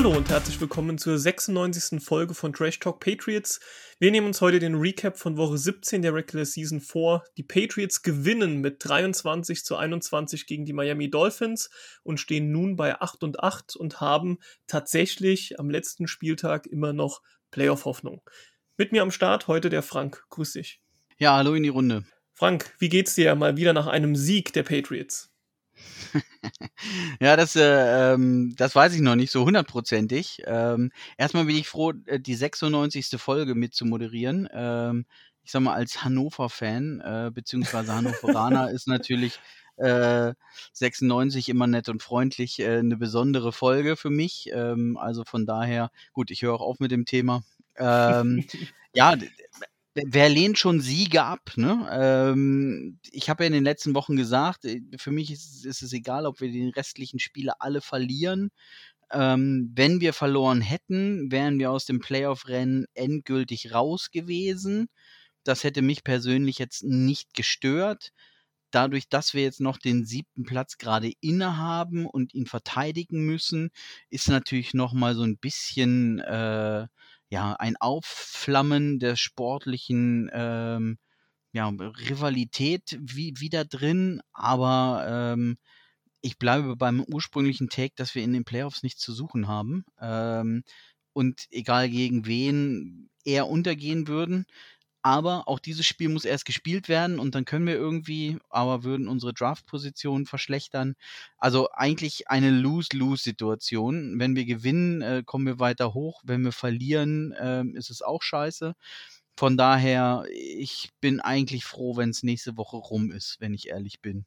Hallo und herzlich willkommen zur 96. Folge von Trash Talk Patriots. Wir nehmen uns heute den Recap von Woche 17 der Regular Season vor. Die Patriots gewinnen mit 23 zu 21 gegen die Miami Dolphins und stehen nun bei 8 und 8 und haben tatsächlich am letzten Spieltag immer noch Playoff-Hoffnung. Mit mir am Start heute der Frank. Grüß dich. Ja, hallo in die Runde. Frank, wie geht's dir mal wieder nach einem Sieg der Patriots? ja, das, äh, ähm, das weiß ich noch nicht so hundertprozentig. Ähm, erstmal bin ich froh, äh, die 96. Folge mit zu moderieren. Ähm, ich sag mal, als Hannover-Fan, äh, beziehungsweise Hannoveraner ist natürlich äh, 96 immer nett und freundlich äh, eine besondere Folge für mich. Ähm, also von daher, gut, ich höre auch auf mit dem Thema. Ähm, ja, wer lehnt schon Siege ab? Ne? Ähm, ich habe ja in den letzten Wochen gesagt, äh, für mich ist, ist, es egal, ob wir die restlichen Spiele alle verlieren. Ähm, wenn wir verloren hätten, wären wir aus dem Playoff-Rennen endgültig raus gewesen. Das hätte mich persönlich jetzt nicht gestört. Dadurch, dass wir jetzt noch den siebten Platz gerade innehaben und ihn verteidigen müssen, ist natürlich noch mal so ein bisschen äh, ja, ein Aufflammen der sportlichen ähm, ja, Rivalität wie, wieder drin, aber ähm, ich bleibe beim ursprünglichen Take, dass wir in den Playoffs nichts zu suchen haben. Ähm, und egal gegen wen eher untergehen würden. Aber auch dieses Spiel muss erst gespielt werden und dann können wir irgendwie, aber würden unsere Draft-Position verschlechtern. Also eigentlich eine Lose-Lose-Situation. Wenn wir gewinnen, äh, kommen wir weiter hoch. Wenn wir verlieren, äh, ist es auch scheiße. Von daher, ich bin eigentlich froh, wenn es nächste Woche rum ist, wenn ich ehrlich bin.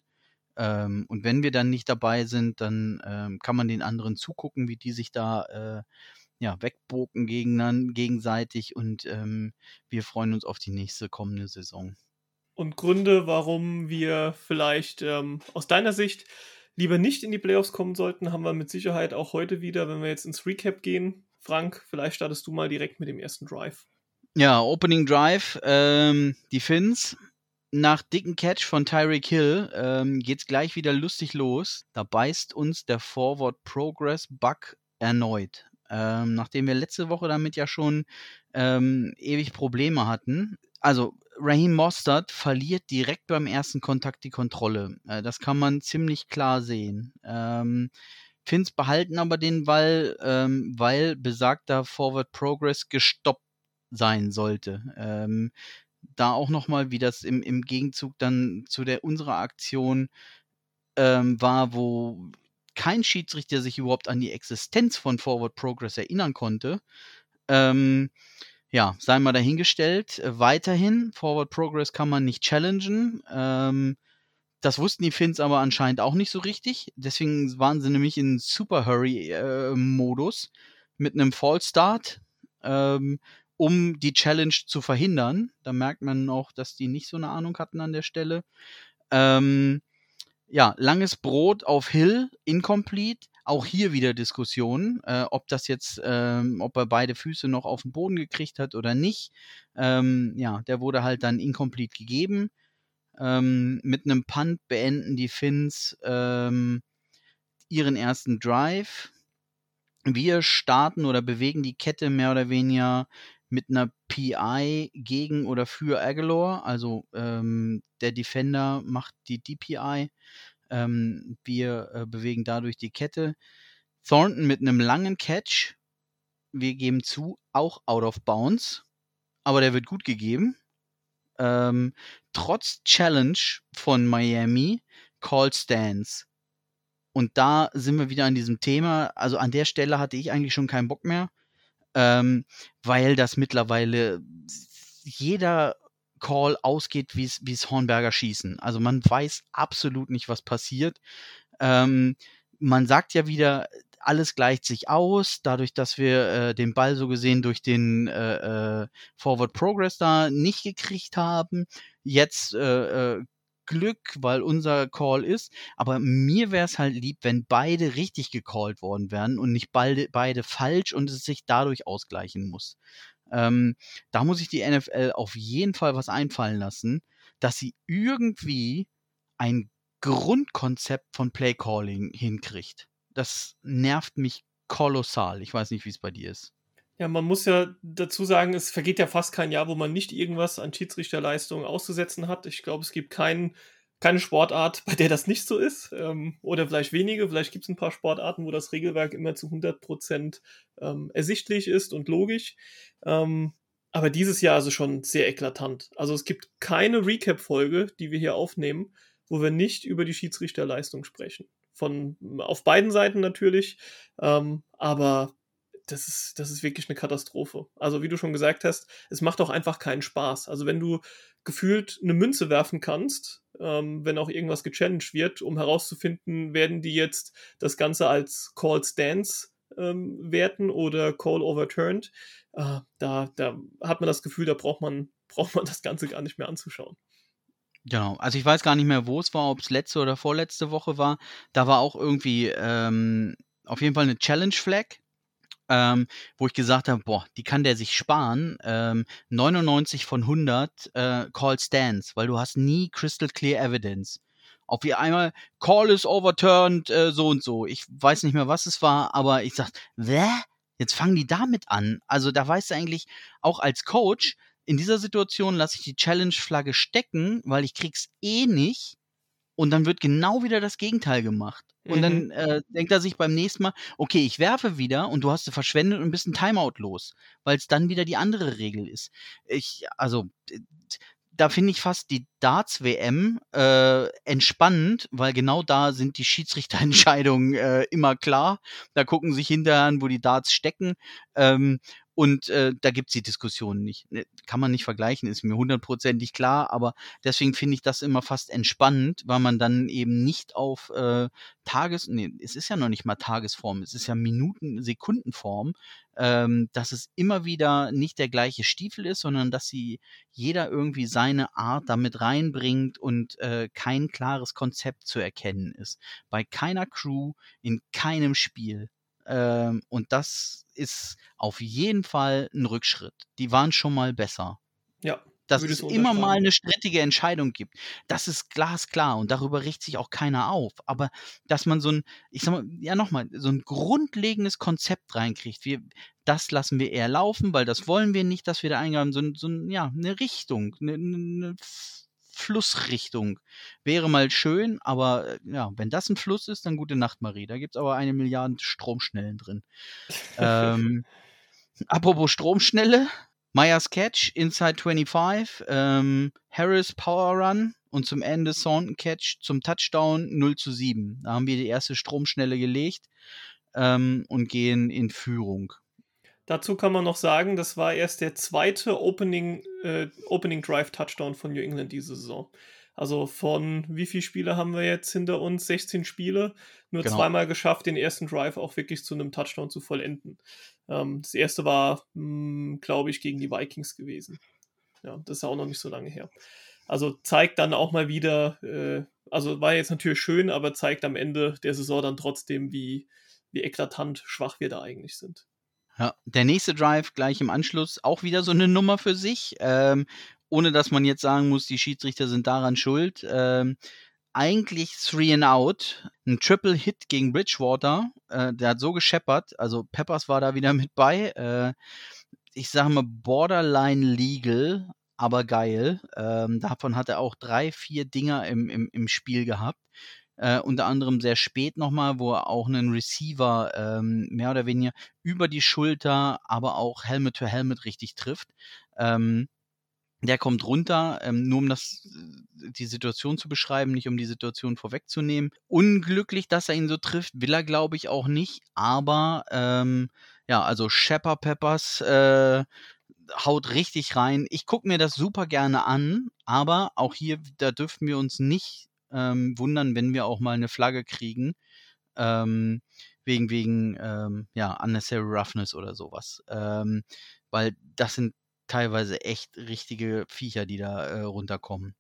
Ähm, und wenn wir dann nicht dabei sind, dann ähm, kann man den anderen zugucken, wie die sich da äh, ja, wegboken gegen, gegenseitig und ähm, wir freuen uns auf die nächste kommende Saison. Und Gründe, warum wir vielleicht ähm, aus deiner Sicht lieber nicht in die Playoffs kommen sollten, haben wir mit Sicherheit auch heute wieder, wenn wir jetzt ins Recap gehen. Frank, vielleicht startest du mal direkt mit dem ersten Drive. Ja, Opening Drive, ähm, die Finns. Nach dicken Catch von Tyreek Hill ähm, geht's gleich wieder lustig los. Da beißt uns der Forward Progress Bug erneut. Ähm, nachdem wir letzte Woche damit ja schon ähm, ewig Probleme hatten. Also Raheem Mostert verliert direkt beim ersten Kontakt die Kontrolle. Äh, das kann man ziemlich klar sehen. Ähm, Finns behalten aber den Ball, ähm, weil besagter Forward Progress gestoppt sein sollte. Ähm, da auch nochmal, wie das im, im Gegenzug dann zu der unserer Aktion ähm, war, wo kein Schiedsrichter sich überhaupt an die Existenz von Forward Progress erinnern konnte. Ähm, ja, sei mal dahingestellt. Weiterhin, Forward Progress kann man nicht challengen. Ähm, das wussten die Finns aber anscheinend auch nicht so richtig. Deswegen waren sie nämlich in Super Hurry-Modus äh, mit einem Fall Start, ähm, um die Challenge zu verhindern. Da merkt man auch, dass die nicht so eine Ahnung hatten an der Stelle. Ähm, ja, langes Brot auf Hill, incomplete. Auch hier wieder Diskussion, äh, ob das jetzt, ähm, ob er beide Füße noch auf den Boden gekriegt hat oder nicht. Ähm, ja, der wurde halt dann incomplete gegeben. Ähm, mit einem Punt beenden die Finns ähm, ihren ersten Drive. Wir starten oder bewegen die Kette mehr oder weniger mit einer PI gegen oder für Aguilar. Also ähm, der Defender macht die DPI. Ähm, wir äh, bewegen dadurch die Kette. Thornton mit einem langen Catch. Wir geben zu, auch out of bounds. Aber der wird gut gegeben. Ähm, trotz Challenge von Miami, Call Stance. Und da sind wir wieder an diesem Thema. Also an der Stelle hatte ich eigentlich schon keinen Bock mehr ähm, weil das mittlerweile jeder Call ausgeht, wie es Hornberger schießen. Also man weiß absolut nicht, was passiert. Ähm, man sagt ja wieder, alles gleicht sich aus, dadurch, dass wir äh, den Ball so gesehen durch den äh, äh, Forward Progress da nicht gekriegt haben. Jetzt äh, äh Glück, weil unser Call ist. Aber mir wäre es halt lieb, wenn beide richtig gecallt worden wären und nicht beide, beide falsch und es sich dadurch ausgleichen muss. Ähm, da muss ich die NFL auf jeden Fall was einfallen lassen, dass sie irgendwie ein Grundkonzept von Playcalling hinkriegt. Das nervt mich kolossal. Ich weiß nicht, wie es bei dir ist. Ja, man muss ja dazu sagen, es vergeht ja fast kein Jahr, wo man nicht irgendwas an Schiedsrichterleistungen auszusetzen hat. Ich glaube, es gibt keinen keine Sportart, bei der das nicht so ist. Ähm, oder vielleicht wenige. Vielleicht gibt es ein paar Sportarten, wo das Regelwerk immer zu 100% ähm, ersichtlich ist und logisch. Ähm, aber dieses Jahr ist es schon sehr eklatant. Also es gibt keine Recap-Folge, die wir hier aufnehmen, wo wir nicht über die Schiedsrichterleistung sprechen. Von auf beiden Seiten natürlich, aber das ist, das ist wirklich eine Katastrophe. Also, wie du schon gesagt hast, es macht auch einfach keinen Spaß. Also, wenn du gefühlt eine Münze werfen kannst, ähm, wenn auch irgendwas gechallenged wird, um herauszufinden, werden die jetzt das Ganze als Call Stance ähm, werten oder Call Overturned, äh, da, da hat man das Gefühl, da braucht man, braucht man das Ganze gar nicht mehr anzuschauen. Genau, also ich weiß gar nicht mehr, wo es war, ob es letzte oder vorletzte Woche war. Da war auch irgendwie ähm, auf jeden Fall eine Challenge Flag ähm, wo ich gesagt habe, boah, die kann der sich sparen. Ähm, 99 von 100 äh, Call Stands, weil du hast nie crystal clear evidence. Auf wie einmal Call is overturned, äh, so und so. Ich weiß nicht mehr, was es war, aber ich sag, wer? Jetzt fangen die damit an. Also da weißt du eigentlich auch als Coach, in dieser Situation lasse ich die Challenge-Flagge stecken, weil ich krieg's eh nicht. Und dann wird genau wieder das Gegenteil gemacht. Und mhm. dann äh, denkt er sich beim nächsten Mal, okay, ich werfe wieder und du hast sie verschwendet und bist ein Timeout los, weil es dann wieder die andere Regel ist. Ich, also, da finde ich fast die Darts-WM äh, entspannend, weil genau da sind die Schiedsrichterentscheidungen äh, immer klar. Da gucken sich hinterher an, wo die Darts stecken. Ähm, und äh, da gibt's die Diskussion nicht. Ne, kann man nicht vergleichen, ist mir hundertprozentig klar, aber deswegen finde ich das immer fast entspannend, weil man dann eben nicht auf äh, Tages-, nee, es ist ja noch nicht mal Tagesform, es ist ja Minuten-, Sekundenform, ähm, dass es immer wieder nicht der gleiche Stiefel ist, sondern dass sie jeder irgendwie seine Art damit reinbringt und äh, kein klares Konzept zu erkennen ist. Bei keiner Crew, in keinem Spiel. Ähm, und das ist auf jeden Fall ein Rückschritt. Die waren schon mal besser. Ja. Dass es immer mal eine strittige Entscheidung gibt. Das ist glasklar und darüber regt sich auch keiner auf. Aber dass man so ein, ich sag mal, ja nochmal, so ein grundlegendes Konzept reinkriegt, wir, das lassen wir eher laufen, weil das wollen wir nicht, dass wir da eingreifen, so, so ja, eine Richtung, eine, eine Flussrichtung. Wäre mal schön, aber äh, ja, wenn das ein Fluss ist, dann gute Nacht, Marie. Da gibt es aber eine Milliarde Stromschnellen drin. ähm, apropos Stromschnelle, Myers Catch, Inside 25, ähm, Harris Power Run und zum Ende Thornton Catch zum Touchdown 0 zu 7. Da haben wir die erste Stromschnelle gelegt ähm, und gehen in Führung. Dazu kann man noch sagen, das war erst der zweite Opening, äh, Opening Drive Touchdown von New England diese Saison. Also von wie viele Spiele haben wir jetzt hinter uns? 16 Spiele. Nur genau. zweimal geschafft, den ersten Drive auch wirklich zu einem Touchdown zu vollenden. Ähm, das erste war, hm, glaube ich, gegen die Vikings gewesen. Ja, das ist auch noch nicht so lange her. Also zeigt dann auch mal wieder, äh, also war jetzt natürlich schön, aber zeigt am Ende der Saison dann trotzdem, wie, wie eklatant schwach wir da eigentlich sind. Ja, der nächste Drive gleich im Anschluss auch wieder so eine Nummer für sich, ähm, ohne dass man jetzt sagen muss, die Schiedsrichter sind daran schuld. Ähm, eigentlich Three and Out, ein Triple Hit gegen Bridgewater, äh, der hat so gescheppert, also Peppers war da wieder mit bei. Äh, ich sage mal Borderline Legal, aber geil. Ähm, davon hat er auch drei, vier Dinger im, im, im Spiel gehabt. Äh, unter anderem sehr spät nochmal, wo er auch einen Receiver ähm, mehr oder weniger über die Schulter, aber auch Helmet to Helmet richtig trifft. Ähm, der kommt runter, ähm, nur um das, äh, die Situation zu beschreiben, nicht um die Situation vorwegzunehmen. Unglücklich, dass er ihn so trifft, will er, glaube ich, auch nicht. Aber ähm, ja, also Shepper Peppers äh, haut richtig rein. Ich gucke mir das super gerne an, aber auch hier, da dürften wir uns nicht ähm, wundern, wenn wir auch mal eine Flagge kriegen. Ähm, wegen, wegen, ähm, ja, unnecessary roughness oder sowas. Ähm, weil das sind teilweise echt richtige Viecher, die da äh, runterkommen.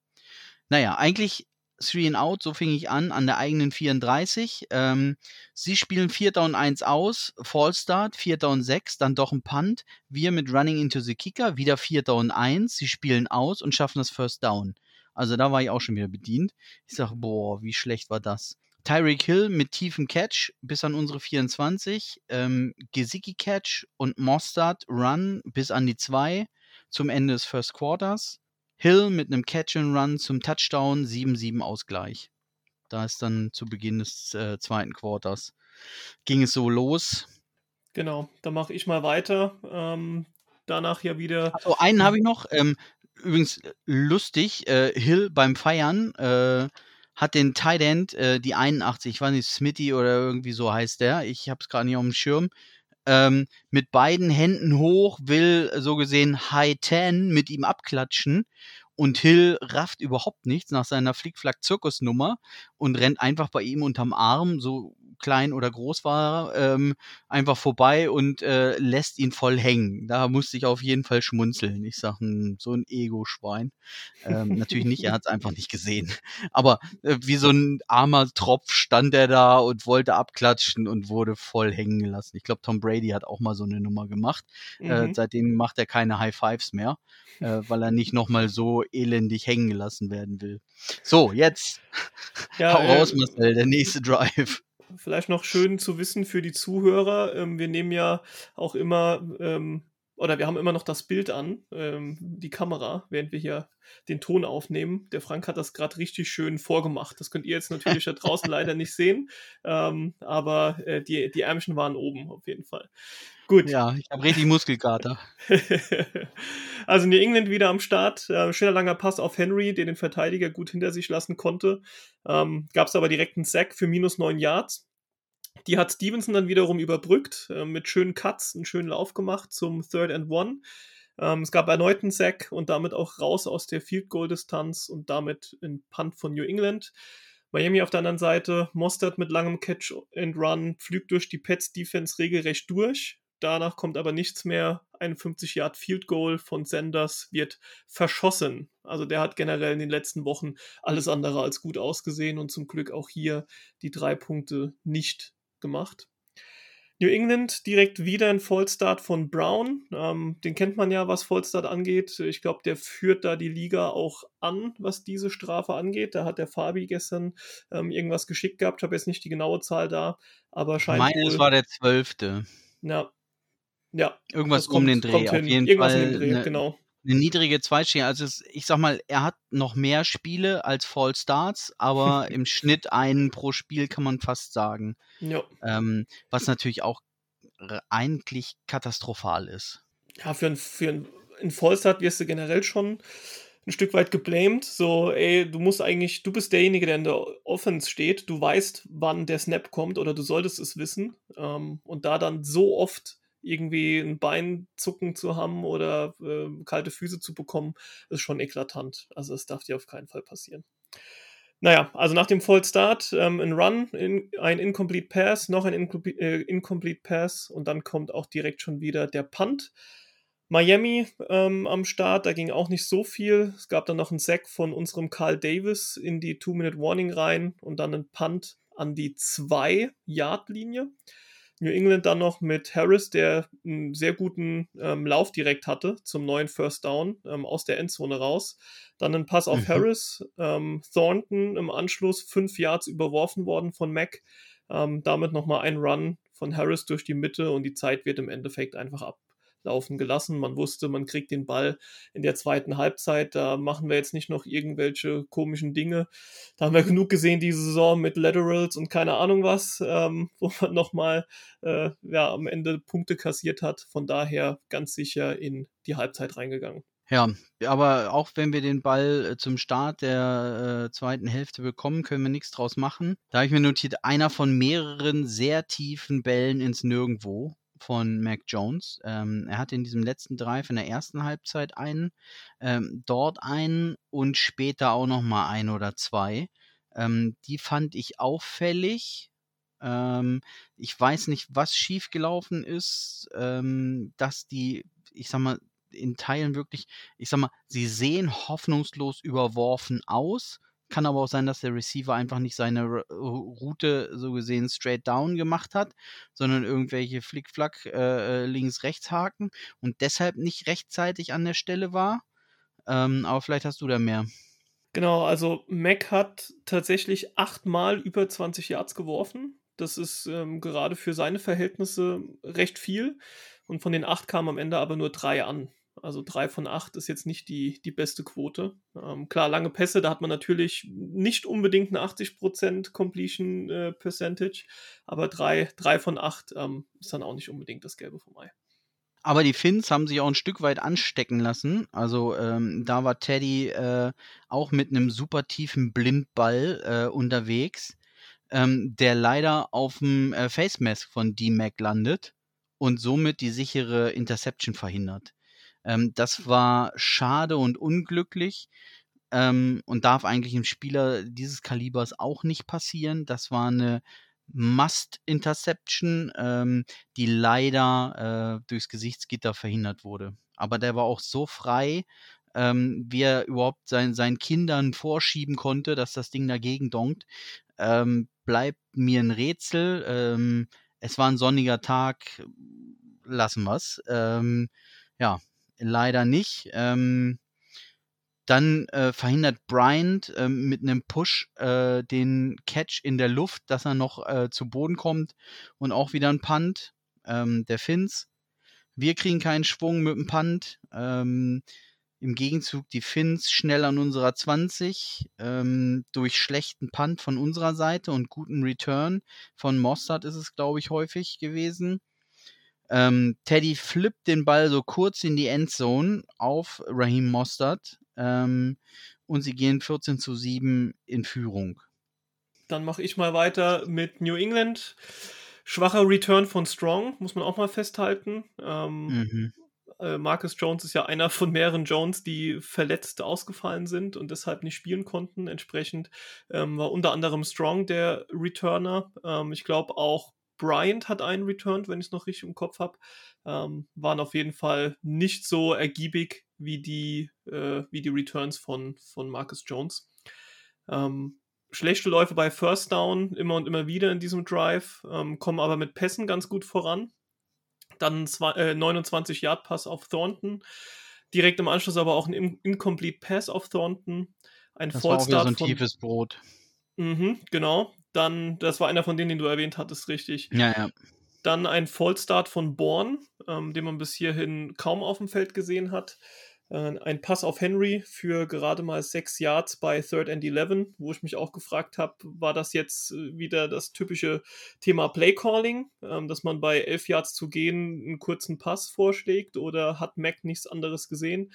Naja, eigentlich Three and Out, so fing ich an, an der eigenen 34. Ähm, sie spielen 4 Down 1 aus, Fallstart, 4 Down 6, dann doch ein Punt. Wir mit Running into the Kicker, wieder 4 Down 1. Sie spielen aus und schaffen das First Down. Also da war ich auch schon wieder bedient. Ich sage, boah, wie schlecht war das? Tyreek Hill mit tiefem Catch bis an unsere 24, ähm, Gesicki Catch und Mostard Run bis an die 2 zum Ende des First Quarters. Hill mit einem Catch and Run zum Touchdown, 7-7 Ausgleich. Da ist dann zu Beginn des äh, zweiten Quarters ging es so los. Genau, da mache ich mal weiter. Ähm, danach ja wieder. Also einen habe ich noch. Ähm, übrigens äh, lustig, äh, Hill beim Feiern äh, hat den Tight End, äh, die 81, ich weiß nicht, Smitty oder irgendwie so heißt der. Ich habe es gerade nicht auf dem Schirm. Ähm, mit beiden Händen hoch, will so gesehen High Ten mit ihm abklatschen und Hill rafft überhaupt nichts nach seiner Flickflack-Zirkusnummer und rennt einfach bei ihm unterm Arm, so klein oder groß war, ähm, einfach vorbei und äh, lässt ihn voll hängen. Da musste ich auf jeden Fall schmunzeln. Ich sag, hm, so ein Ego-Schwein. Ähm, natürlich nicht, er hat es einfach nicht gesehen. Aber äh, wie so ein armer Tropf stand er da und wollte abklatschen und wurde voll hängen gelassen. Ich glaube, Tom Brady hat auch mal so eine Nummer gemacht. Äh, mhm. Äh, seitdem macht er keine High Fives mehr, äh, weil er nicht nochmal so elendig hängen gelassen werden will. So, jetzt ja, hau raus, äh, Marcel, der nächste Drive vielleicht noch schön zu wissen für die Zuhörer. Ähm, wir nehmen ja auch immer, ähm, oder wir haben immer noch das Bild an, ähm, die Kamera, während wir hier den Ton aufnehmen. Der Frank hat das gerade richtig schön vorgemacht. Das könnt ihr jetzt natürlich da draußen leider nicht sehen, ähm, aber äh, die, die Ärmchen waren oben auf jeden Fall. Gut. Ja, ich habe richtig Muskelkater. also New England wieder am Start. Äh, schöner langer Pass auf Henry, der den Verteidiger gut hinter sich lassen konnte. Ähm, Gab es aber direkt einen Sack für minus neun Yards. Die hat Stevenson dann wiederum überbrückt, äh, mit schönen Cuts, einen schönen Lauf gemacht zum Third and One. Ähm, es gab erneut einen Sack und damit auch raus aus der Field Goal Distanz und damit ein Punt von New England. Miami auf der anderen Seite, Mostert mit langem Catch and Run, pflügt durch die Pets Defense regelrecht durch, Danach kommt aber nichts mehr. 51 Yard Field Goal von Sanders wird verschossen. Also der hat generell in den letzten Wochen alles andere als gut ausgesehen und zum Glück auch hier die drei Punkte nicht gemacht. New England direkt wieder ein Vollstart von Brown. Ähm, den kennt man ja, was Vollstart angeht. Ich glaube, der führt da die Liga auch an, was diese Strafe angeht. Da hat der Fabi gestern ähm, irgendwas geschickt gehabt. Ich habe jetzt nicht die genaue Zahl da, aber scheint. Meines war der zwölfte. Ja, ja. Irgendwas kommt, um den Dreh. Auf jeden Irgendwas Fall. Dreh, eine, genau. Eine niedrige Zweitstelle. Also es, ich sag mal, er hat noch mehr Spiele als Fall Starts, aber im Schnitt einen pro Spiel kann man fast sagen. Ja. Ähm, was natürlich auch eigentlich katastrophal ist. Ja, für ein, für ein in Vollstart wirst du generell schon ein Stück weit geblamed. So, ey, du musst eigentlich, du bist derjenige, der in der Offense steht. Du weißt, wann der Snap kommt oder du solltest es wissen. Ähm, und da dann so oft irgendwie ein Bein zucken zu haben oder äh, kalte Füße zu bekommen, ist schon eklatant. Also das darf dir auf keinen Fall passieren. Naja, also nach dem Vollstart ähm, ein Run, in, ein Incomplete Pass, noch ein Incomplete, äh, Incomplete Pass und dann kommt auch direkt schon wieder der Punt. Miami ähm, am Start, da ging auch nicht so viel. Es gab dann noch einen Sack von unserem Carl Davis in die Two-Minute-Warning rein und dann einen Punt an die 2-Yard-Linie. New England dann noch mit Harris, der einen sehr guten ähm, Lauf direkt hatte zum neuen First Down ähm, aus der Endzone raus. Dann ein Pass auf mhm. Harris, ähm, Thornton im Anschluss fünf Yards überworfen worden von Mac. Ähm, damit nochmal ein Run von Harris durch die Mitte und die Zeit wird im Endeffekt einfach ab, laufen gelassen. Man wusste, man kriegt den Ball in der zweiten Halbzeit. Da machen wir jetzt nicht noch irgendwelche komischen Dinge. Da haben wir genug gesehen diese Saison mit Laterals und keine Ahnung was, ähm, wo man nochmal äh, ja, am Ende Punkte kassiert hat. Von daher ganz sicher in die Halbzeit reingegangen. Ja, aber auch wenn wir den Ball äh, zum Start der äh, zweiten Hälfte bekommen, können wir nichts draus machen. Da habe ich mir notiert, einer von mehreren sehr tiefen Bällen ins Nirgendwo von Mac Jones. Ähm, er hatte in diesem letzten Drive in der ersten Halbzeit einen, ähm, dort einen und später auch noch mal ein oder zwei. Ähm, die fand ich auffällig. Ähm, ich weiß nicht, was schiefgelaufen ist, ähm, dass die, ich sag mal, in Teilen wirklich, ich sag mal, sie sehen hoffnungslos überworfen aus, kann aber auch sein, dass der Receiver einfach nicht seine Route so gesehen straight down gemacht hat, sondern irgendwelche Flickflack äh, äh, links-rechts-Haken und deshalb nicht rechtzeitig an der Stelle war. Ähm, aber vielleicht hast du da mehr. Genau, also Mac hat tatsächlich achtmal über 20 Yards geworfen. Das ist ähm, gerade für seine Verhältnisse recht viel. Und von den acht kamen am Ende aber nur drei an. Also drei von acht ist jetzt nicht die, die beste Quote. Ähm, klar, lange Pässe, da hat man natürlich nicht unbedingt eine 80% Completion äh, Percentage, aber drei, drei von acht ähm, ist dann auch nicht unbedingt das Gelbe vom Ei. Aber die Finns haben sich auch ein Stück weit anstecken lassen. Also ähm, da war Teddy äh, auch mit einem super tiefen Blindball äh, unterwegs, ähm, der leider auf dem äh, Face Mask von D-Mac landet und somit die sichere Interception verhindert. Ähm, das war schade und unglücklich ähm, und darf eigentlich im Spieler dieses Kalibers auch nicht passieren. Das war eine Must-Interception, ähm, die leider äh, durchs Gesichtsgitter verhindert wurde. Aber der war auch so frei, ähm, wie er überhaupt sein, seinen Kindern vorschieben konnte, dass das Ding dagegen donkt. Ähm, bleibt mir ein Rätsel. Ähm, es war ein sonniger Tag, lassen wir's. Ähm, ja, leider nicht. Ähm, dann äh, verhindert Bryant äh, mit einem Push äh, den Catch in der Luft, dass er noch äh, zu Boden kommt und auch wieder ein Punt ähm, der Finns. Wir kriegen keinen Schwung mit dem Punt. Ähm, Im Gegenzug die Finns schnell an unserer 20 ähm, durch schlechten Punt von unserer Seite und guten Return von Mossad ist es, glaube ich, häufig gewesen. Ähm, Teddy flippt den Ball so kurz in die Endzone auf Raheem Mostert ähm, und sie gehen 14 zu 7 in Führung. Dann mache ich mal weiter mit New England. Schwacher Return von Strong, muss man auch mal festhalten. Ähm, mhm. äh, Marcus Jones ist ja einer von mehreren Jones, die verletzt ausgefallen sind und deshalb nicht spielen konnten. Entsprechend ähm, war unter anderem Strong der Returner. Ähm, ich glaube auch Bryant hat einen returned, wenn ich es noch richtig im Kopf habe. Ähm, waren auf jeden Fall nicht so ergiebig wie die, äh, wie die Returns von, von Marcus Jones. Ähm, schlechte Läufe bei First Down immer und immer wieder in diesem Drive, ähm, kommen aber mit Pässen ganz gut voran. Dann äh, 29 Yard Pass auf Thornton. Direkt im Anschluss aber auch ein In Incomplete Pass auf Thornton. Ein das Fallstart war auch so ein tiefes Brot. Mhm, genau. Dann, das war einer von denen, den du erwähnt hattest, richtig. Ja, ja. Dann ein Fallstart von Born, ähm, den man bis hierhin kaum auf dem Feld gesehen hat. Äh, ein Pass auf Henry für gerade mal sechs Yards bei Third and Eleven, wo ich mich auch gefragt habe, war das jetzt äh, wieder das typische Thema Play Calling, ähm, dass man bei elf Yards zu gehen einen kurzen Pass vorschlägt oder hat Mac nichts anderes gesehen?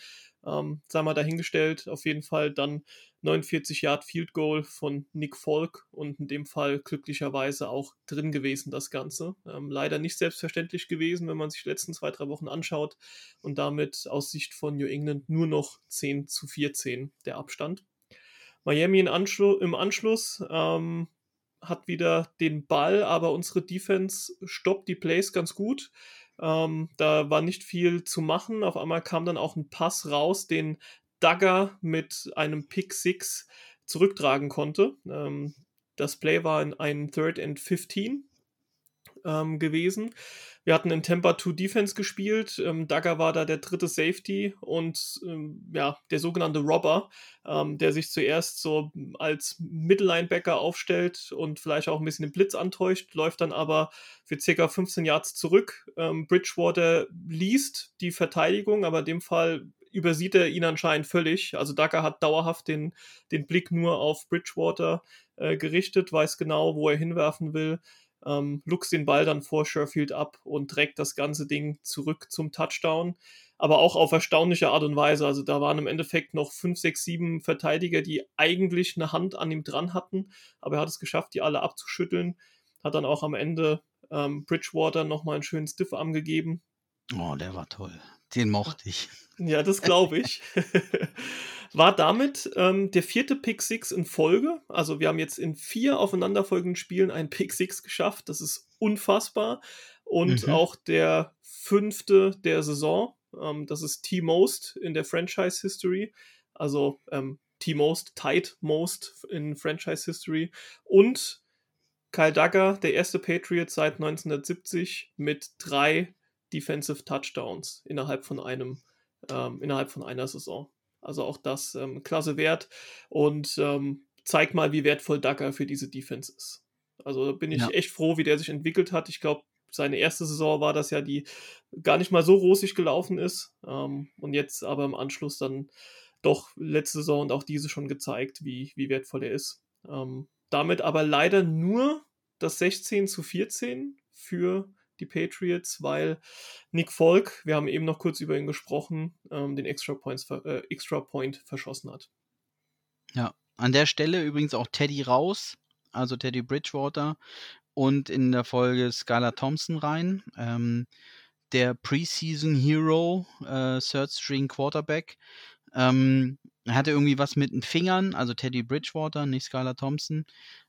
Ähm, sei mal dahingestellt, auf jeden Fall dann 49 Yard Field Goal von Nick Falk und in dem Fall glücklicherweise auch drin gewesen, das Ganze. Ähm, leider nicht selbstverständlich gewesen, wenn man sich die letzten zwei, drei Wochen anschaut und damit aus Sicht von New England nur noch 10 zu 14 der Abstand. Miami Anschlu im Anschluss ähm, hat wieder den Ball, aber unsere Defense stoppt die Plays ganz gut. Ähm, da war nicht viel zu machen. Auf einmal kam dann auch ein Pass raus, den Dagger mit einem Pick 6 zurücktragen konnte. Ähm, das Play war in einem Third and 15 ähm, gewesen. Wir hatten in Tampa 2 Defense gespielt. Ähm, Dagger war da der dritte Safety und ähm, ja, der sogenannte Robber, ähm, der sich zuerst so als Mittellinebacker aufstellt und vielleicht auch ein bisschen den Blitz antäuscht, läuft dann aber für ca. 15 Yards zurück. Ähm, Bridgewater liest die Verteidigung, aber in dem Fall übersieht er ihn anscheinend völlig. Also Dagger hat dauerhaft den, den Blick nur auf Bridgewater äh, gerichtet, weiß genau, wo er hinwerfen will ähm, luchst den Ball dann vor Sherfield ab und trägt das ganze Ding zurück zum Touchdown. Aber auch auf erstaunliche Art und Weise. Also da waren im Endeffekt noch 5, 6, 7 Verteidiger, die eigentlich eine Hand an ihm dran hatten. Aber er hat es geschafft, die alle abzuschütteln. Hat dann auch am Ende ähm, Bridgewater nochmal einen schönen Stiffarm gegeben. Oh, der war toll. Den mochte ich. Ja, das glaube ich. War damit ähm, der vierte Pick Six in Folge. Also wir haben jetzt in vier aufeinanderfolgenden Spielen einen Pick Six geschafft. Das ist unfassbar. Und mhm. auch der fünfte der Saison. Ähm, das ist T-Most in der Franchise History. Also ähm, T-Most, Tight Most in Franchise History. Und Kyle Duggar, der erste Patriot seit 1970 mit drei Defensive Touchdowns innerhalb von einem, ähm, innerhalb von einer Saison. Also auch das ähm, klasse Wert und ähm, zeigt mal, wie wertvoll Dagger für diese Defense ist. Also bin ich ja. echt froh, wie der sich entwickelt hat. Ich glaube, seine erste Saison war das ja, die gar nicht mal so rosig gelaufen ist. Ähm, und jetzt aber im Anschluss dann doch letzte Saison und auch diese schon gezeigt, wie, wie wertvoll er ist. Ähm, damit aber leider nur das 16 zu 14 für die Patriots, weil Nick Folk, wir haben eben noch kurz über ihn gesprochen, ähm, den Extra, Points, äh, Extra Point verschossen hat. Ja, an der Stelle übrigens auch Teddy raus, also Teddy Bridgewater und in der Folge Skylar Thompson rein. Ähm, der Preseason Hero, äh, Third String Quarterback, ähm, hatte irgendwie was mit den Fingern, also Teddy Bridgewater, nicht Skylar Thompson.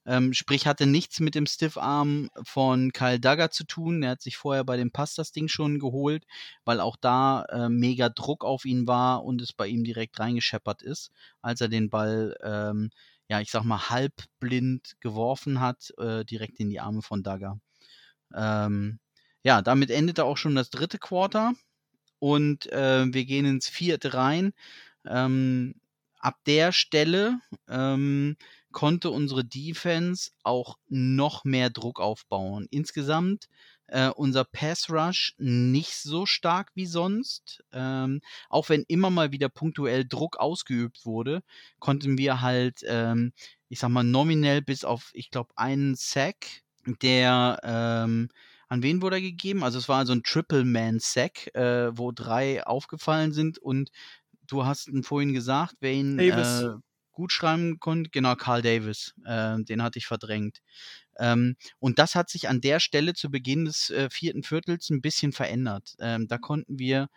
Ähm, sprich, hatte nichts mit dem Stiffarm von Kyle Duggar zu tun. Er hat sich vorher bei dem Pass das Ding schon geholt, weil auch da äh, mega Druck auf ihn war und es bei ihm direkt reingescheppert ist, als er den Ball, ähm, ja, ich sag mal, halbblind geworfen hat, äh, direkt in die Arme von Duggar. Ähm, ja, damit endete auch schon das dritte Quarter und äh, wir gehen ins vierte rein. Ähm, ab der Stelle ähm, konnte unsere Defense auch noch mehr Druck aufbauen. Insgesamt äh, unser Pass Rush nicht so stark wie sonst. Ähm, auch wenn immer mal wieder punktuell Druck ausgeübt wurde, konnten wir halt, ähm, ich sag mal, nominell bis auf, ich glaube, einen Sack, der ähm, an wen wurde er gegeben? Also es war so ein Triple-Man-Sack, äh, wo drei aufgefallen sind und du hast ihn vorhin gesagt, wer ihn äh, gut schreiben konnte, genau, Carl Davis, äh, den hatte ich verdrängt. Ähm, und das hat sich an der Stelle zu Beginn des äh, vierten Viertels ein bisschen verändert. Ähm, da konnten wir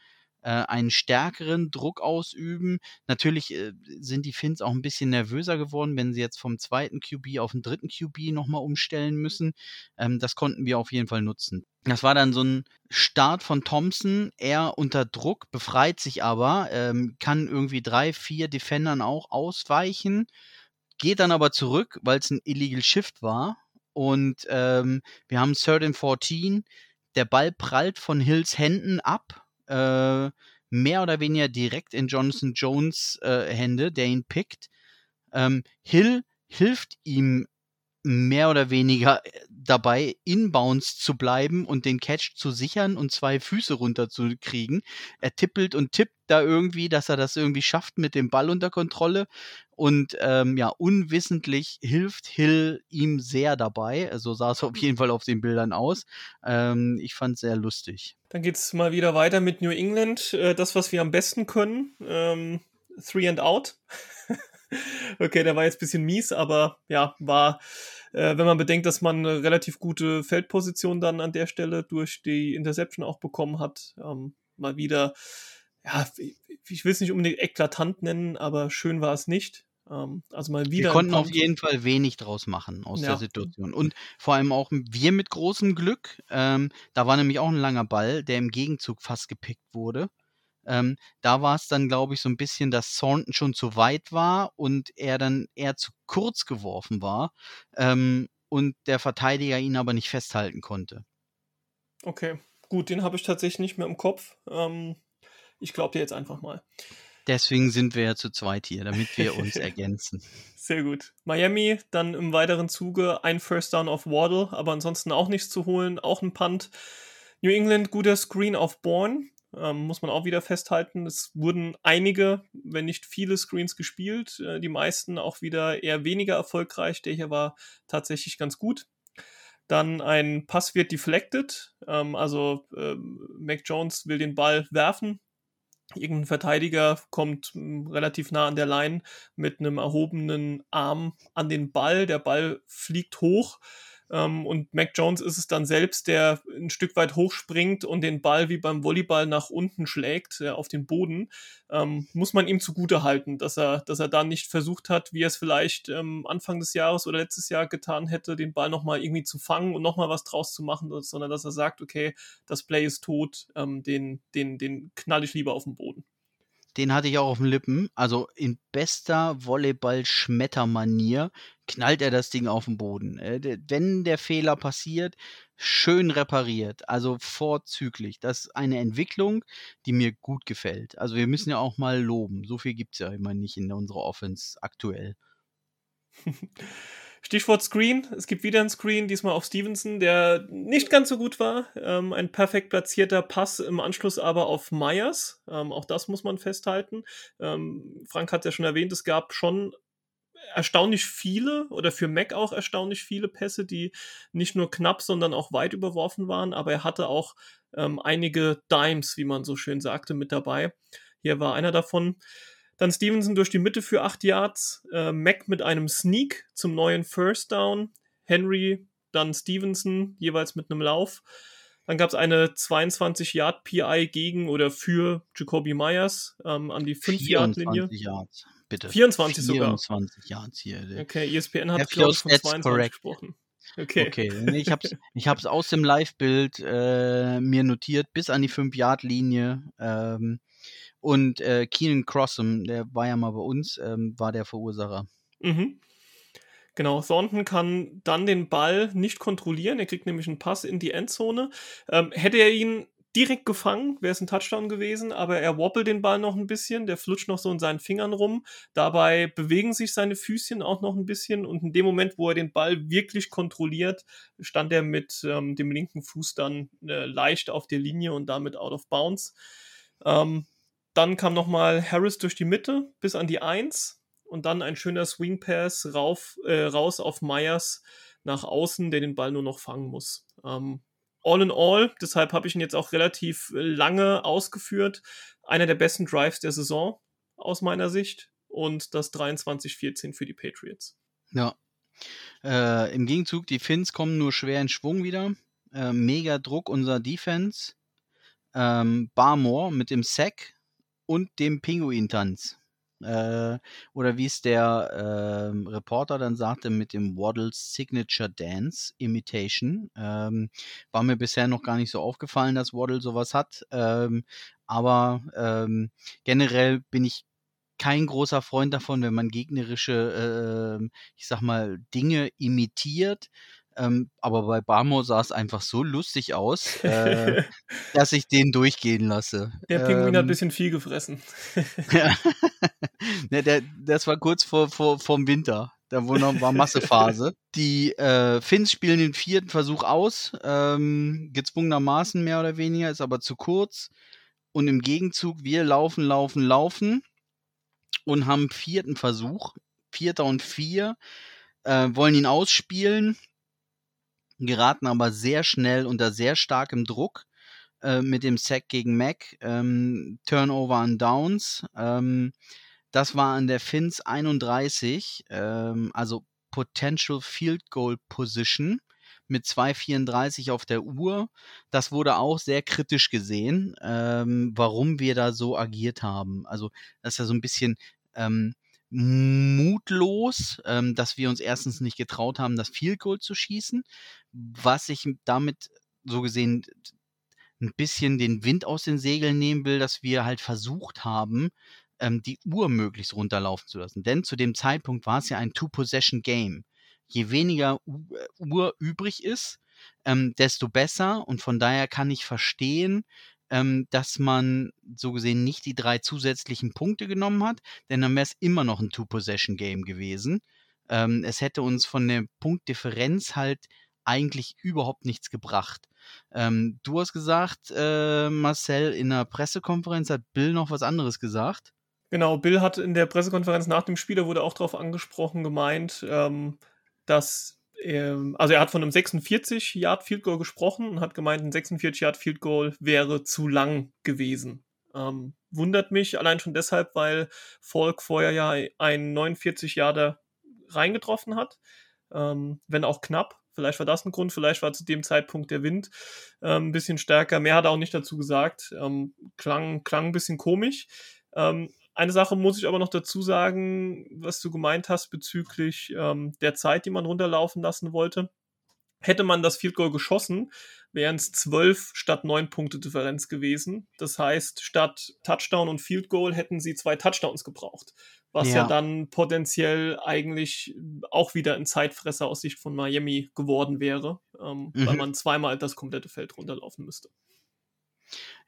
einen stärkeren Druck ausüben. Natürlich äh, sind die Finns auch ein bisschen nervöser geworden, wenn sie jetzt vom zweiten QB auf den dritten QB nochmal umstellen müssen. Ähm, das konnten wir auf jeden Fall nutzen. Das war dann so ein Start von Thompson, er unter Druck, befreit sich aber, ähm, kann irgendwie drei, vier Defendern auch ausweichen, geht dann aber zurück, weil es ein Illegal Shift war. Und ähm, wir haben Third and 14. Der Ball prallt von Hills Händen ab äh, mehr oder weniger direkt in Jonathan Jones äh, Hände, der ihn pickt. Ähm, Hill hilft ihm mehr oder weniger äh, dabei, inbounds zu bleiben und den Catch zu sichern und zwei Füße runterzukriegen. Er tippelt und tippt da irgendwie, dass er das irgendwie schafft mit dem Ball unter Kontrolle. Und ähm, ja, unwissentlich hilft Hill ihm sehr dabei. So sah es auf jeden Fall auf den Bildern aus. Ähm, ich fand es sehr lustig. Dann geht es mal wieder weiter mit New England. Äh, das, was wir am besten können. Ähm, three and out. okay, der war jetzt ein bisschen mies, aber ja, war, äh, wenn man bedenkt, dass man eine relativ gute Feldposition dann an der Stelle durch die Interception auch bekommen hat, ähm, mal wieder, ja, ich will es nicht unbedingt eklatant nennen, aber schön war es nicht. Ähm, also mal wieder. Wir konnten auf jeden Fall wenig draus machen aus ja. der Situation. Und vor allem auch wir mit großem Glück. Ähm, da war nämlich auch ein langer Ball, der im Gegenzug fast gepickt wurde. Ähm, da war es dann, glaube ich, so ein bisschen, dass Thornton schon zu weit war und er dann eher zu kurz geworfen war ähm, und der Verteidiger ihn aber nicht festhalten konnte. Okay, gut, den habe ich tatsächlich nicht mehr im Kopf. Ähm, ich glaube dir jetzt einfach mal. Deswegen sind wir ja zu zweit hier, damit wir uns ergänzen. Sehr gut. Miami dann im weiteren Zuge ein First Down auf Waddle, aber ansonsten auch nichts zu holen, auch ein Punt. New England guter Screen auf Bourne, ähm, muss man auch wieder festhalten. Es wurden einige, wenn nicht viele Screens gespielt, äh, die meisten auch wieder eher weniger erfolgreich. Der hier war tatsächlich ganz gut. Dann ein Pass wird deflected, ähm, also ähm, Mac Jones will den Ball werfen. Irgendein Verteidiger kommt hm, relativ nah an der Line mit einem erhobenen Arm an den Ball. Der Ball fliegt hoch und Mac Jones ist es dann selbst, der ein Stück weit hochspringt und den Ball wie beim Volleyball nach unten schlägt, äh, auf den Boden. Ähm, muss man ihm zugute halten, dass er, dass er da nicht versucht hat, wie er es vielleicht ähm, Anfang des Jahres oder letztes Jahr getan hätte, den Ball nochmal irgendwie zu fangen und nochmal was draus zu machen, sondern dass er sagt, okay, das Play ist tot, ähm, den, den, den knall ich lieber auf den Boden. Den hatte ich auch auf den Lippen. Also in bester Volleyball-Schmettermanier knallt er das Ding auf den Boden. Äh, wenn der Fehler passiert, schön repariert. Also vorzüglich. Das ist eine Entwicklung, die mir gut gefällt. Also wir müssen ja auch mal loben. So viel gibt es ja immer nicht in unserer Offense aktuell. Stichwort Screen. Es gibt wieder einen Screen, diesmal auf Stevenson, der nicht ganz so gut war. Ähm, ein perfekt platzierter Pass im Anschluss aber auf Myers. Ähm, auch das muss man festhalten. Ähm, Frank hat ja schon erwähnt, es gab schon erstaunlich viele oder für Mac auch erstaunlich viele Pässe, die nicht nur knapp, sondern auch weit überworfen waren. Aber er hatte auch ähm, einige Dimes, wie man so schön sagte, mit dabei. Hier war einer davon. Dann Stevenson durch die Mitte für 8 Yards. Äh, Mac mit einem Sneak zum neuen First Down. Henry, dann Stevenson, jeweils mit einem Lauf. Dann gab es eine 22-Yard-PI gegen oder für Jacoby Myers ähm, an die 5-Yard-Linie. Yards, bitte. 24 sogar. 24 Yards hier. Okay, ESPN hat, glaube ich, von 22 correct. gesprochen. Okay. okay. Nee, ich habe es ich hab's aus dem Live-Bild äh, mir notiert, bis an die 5-Yard-Linie. Ähm, und äh, Keenan Crossum, der war ja mal bei uns, ähm, war der Verursacher. Mhm. Genau, Thornton kann dann den Ball nicht kontrollieren. Er kriegt nämlich einen Pass in die Endzone. Ähm, hätte er ihn direkt gefangen, wäre es ein Touchdown gewesen, aber er wobbelt den Ball noch ein bisschen, der flutscht noch so in seinen Fingern rum. Dabei bewegen sich seine Füßchen auch noch ein bisschen und in dem Moment, wo er den Ball wirklich kontrolliert, stand er mit ähm, dem linken Fuß dann äh, leicht auf der Linie und damit out of bounds. Ähm, dann kam nochmal Harris durch die Mitte bis an die 1 und dann ein schöner Swing Pass rauf, äh, raus auf Myers nach außen, der den Ball nur noch fangen muss. Ähm, all in all, deshalb habe ich ihn jetzt auch relativ lange ausgeführt. Einer der besten Drives der Saison aus meiner Sicht und das 23-14 für die Patriots. Ja. Äh, Im Gegenzug, die Finns kommen nur schwer in Schwung wieder. Äh, mega Druck unser Defense. Ähm, Barmore mit dem Sack und dem Pinguin-Tanz. Äh, oder wie es der äh, Reporter dann sagte mit dem Waddles Signature Dance Imitation. Ähm, war mir bisher noch gar nicht so aufgefallen, dass Waddle sowas hat. Ähm, aber ähm, generell bin ich kein großer Freund davon, wenn man gegnerische, äh, ich sag mal, Dinge imitiert. Ähm, aber bei Barmo sah es einfach so lustig aus, äh, dass ich den durchgehen lasse. Der Pinguin ähm, hat ein bisschen viel gefressen. ja. ne, der, das war kurz vor, vor vom Winter. Da war Massephase. Die äh, Finns spielen den vierten Versuch aus, ähm, gezwungenermaßen mehr oder weniger, ist aber zu kurz. Und im Gegenzug, wir laufen, laufen, laufen und haben vierten Versuch, vierter und vier, äh, wollen ihn ausspielen geraten aber sehr schnell unter sehr starkem Druck äh, mit dem Sack gegen Mac, ähm, Turnover an Downs. Ähm, das war an der Fins 31, ähm, also Potential Field Goal Position mit 2,34 auf der Uhr. Das wurde auch sehr kritisch gesehen, ähm, warum wir da so agiert haben. Also, das ist ja so ein bisschen ähm, mutlos, ähm, dass wir uns erstens nicht getraut haben, das Field Goal zu schießen, was ich damit so gesehen ein bisschen den Wind aus den Segeln nehmen will, dass wir halt versucht haben, ähm, die Uhr möglichst runterlaufen zu lassen. Denn zu dem Zeitpunkt war es ja ein Two-Possession-Game. Je weniger U äh, Uhr übrig ist, ähm, desto besser. Und von daher kann ich verstehen, ähm, dass man so gesehen nicht die drei zusätzlichen Punkte genommen hat, denn dann wäre es immer noch ein Two-Possession-Game gewesen. Ähm, es hätte uns von der Punktdifferenz halt eigentlich überhaupt nichts gebracht. Ähm, du hast gesagt, äh, Marcel, in der Pressekonferenz hat Bill noch was anderes gesagt. Genau, Bill hat in der Pressekonferenz nach dem Spiel, da wurde auch darauf angesprochen, gemeint, ähm, dass ähm, also er hat von einem 46 Yard Field Goal gesprochen und hat gemeint, ein 46 Yard Field Goal wäre zu lang gewesen. Ähm, wundert mich allein schon deshalb, weil Falk vorher ja einen 49 Yarder reingetroffen hat, ähm, wenn auch knapp. Vielleicht war das ein Grund, vielleicht war zu dem Zeitpunkt der Wind ähm, ein bisschen stärker. Mehr hat er auch nicht dazu gesagt. Ähm, klang, klang ein bisschen komisch. Ähm, eine Sache muss ich aber noch dazu sagen, was du gemeint hast bezüglich ähm, der Zeit, die man runterlaufen lassen wollte. Hätte man das Field Goal geschossen, wären es zwölf statt neun Punkte Differenz gewesen. Das heißt, statt Touchdown und Field Goal hätten sie zwei Touchdowns gebraucht. Was ja, ja dann potenziell eigentlich auch wieder ein Zeitfresser aus Sicht von Miami geworden wäre, ähm, mhm. weil man zweimal das komplette Feld runterlaufen müsste.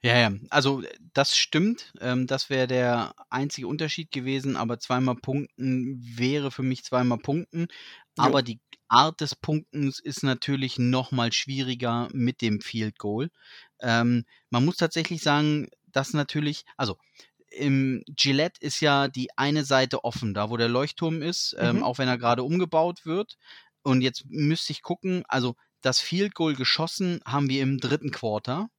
Ja, ja, also das stimmt. Ähm, das wäre der einzige Unterschied gewesen, aber zweimal Punkten wäre für mich zweimal Punkten. Aber jo. die Art des Punktens ist natürlich noch mal schwieriger mit dem Field Goal. Ähm, man muss tatsächlich sagen, dass natürlich, also im Gillette ist ja die eine Seite offen, da wo der Leuchtturm ist, ähm, mhm. auch wenn er gerade umgebaut wird. Und jetzt müsste ich gucken, also das Field Goal geschossen haben wir im dritten Quarter.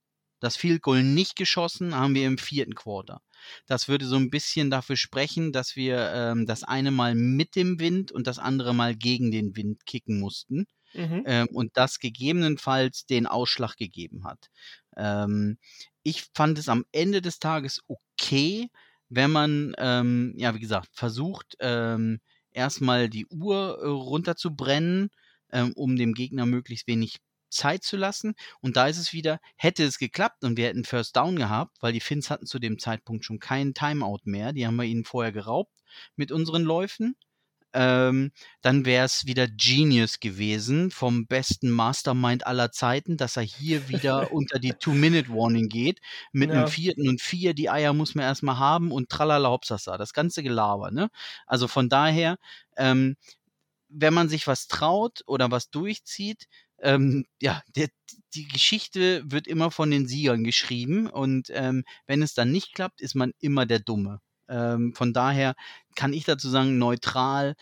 Das Field Goal nicht geschossen haben wir im vierten Quarter. Das würde so ein bisschen dafür sprechen, dass wir ähm, das eine Mal mit dem Wind und das andere Mal gegen den Wind kicken mussten. Mhm. Ähm, und das gegebenenfalls den Ausschlag gegeben hat. Ähm, ich fand es am Ende des Tages okay, wenn man, ähm, ja, wie gesagt, versucht, ähm, erstmal die Uhr äh, runterzubrennen, ähm, um dem Gegner möglichst wenig Zeit zu lassen. Und da ist es wieder, hätte es geklappt und wir hätten First Down gehabt, weil die Finns hatten zu dem Zeitpunkt schon keinen Timeout mehr. Die haben wir ihnen vorher geraubt mit unseren Läufen. Ähm, dann wäre es wieder Genius gewesen vom besten Mastermind aller Zeiten, dass er hier wieder unter die Two-Minute-Warning geht. Mit ja. einem vierten und vier, die Eier muss man erstmal haben und tralala hopsasa, das ganze Gelaber, ne? Also von daher, ähm, wenn man sich was traut oder was durchzieht, ähm, ja, der, die Geschichte wird immer von den Siegern geschrieben und ähm, wenn es dann nicht klappt, ist man immer der Dumme. Ähm, von daher kann ich dazu sagen, neutral,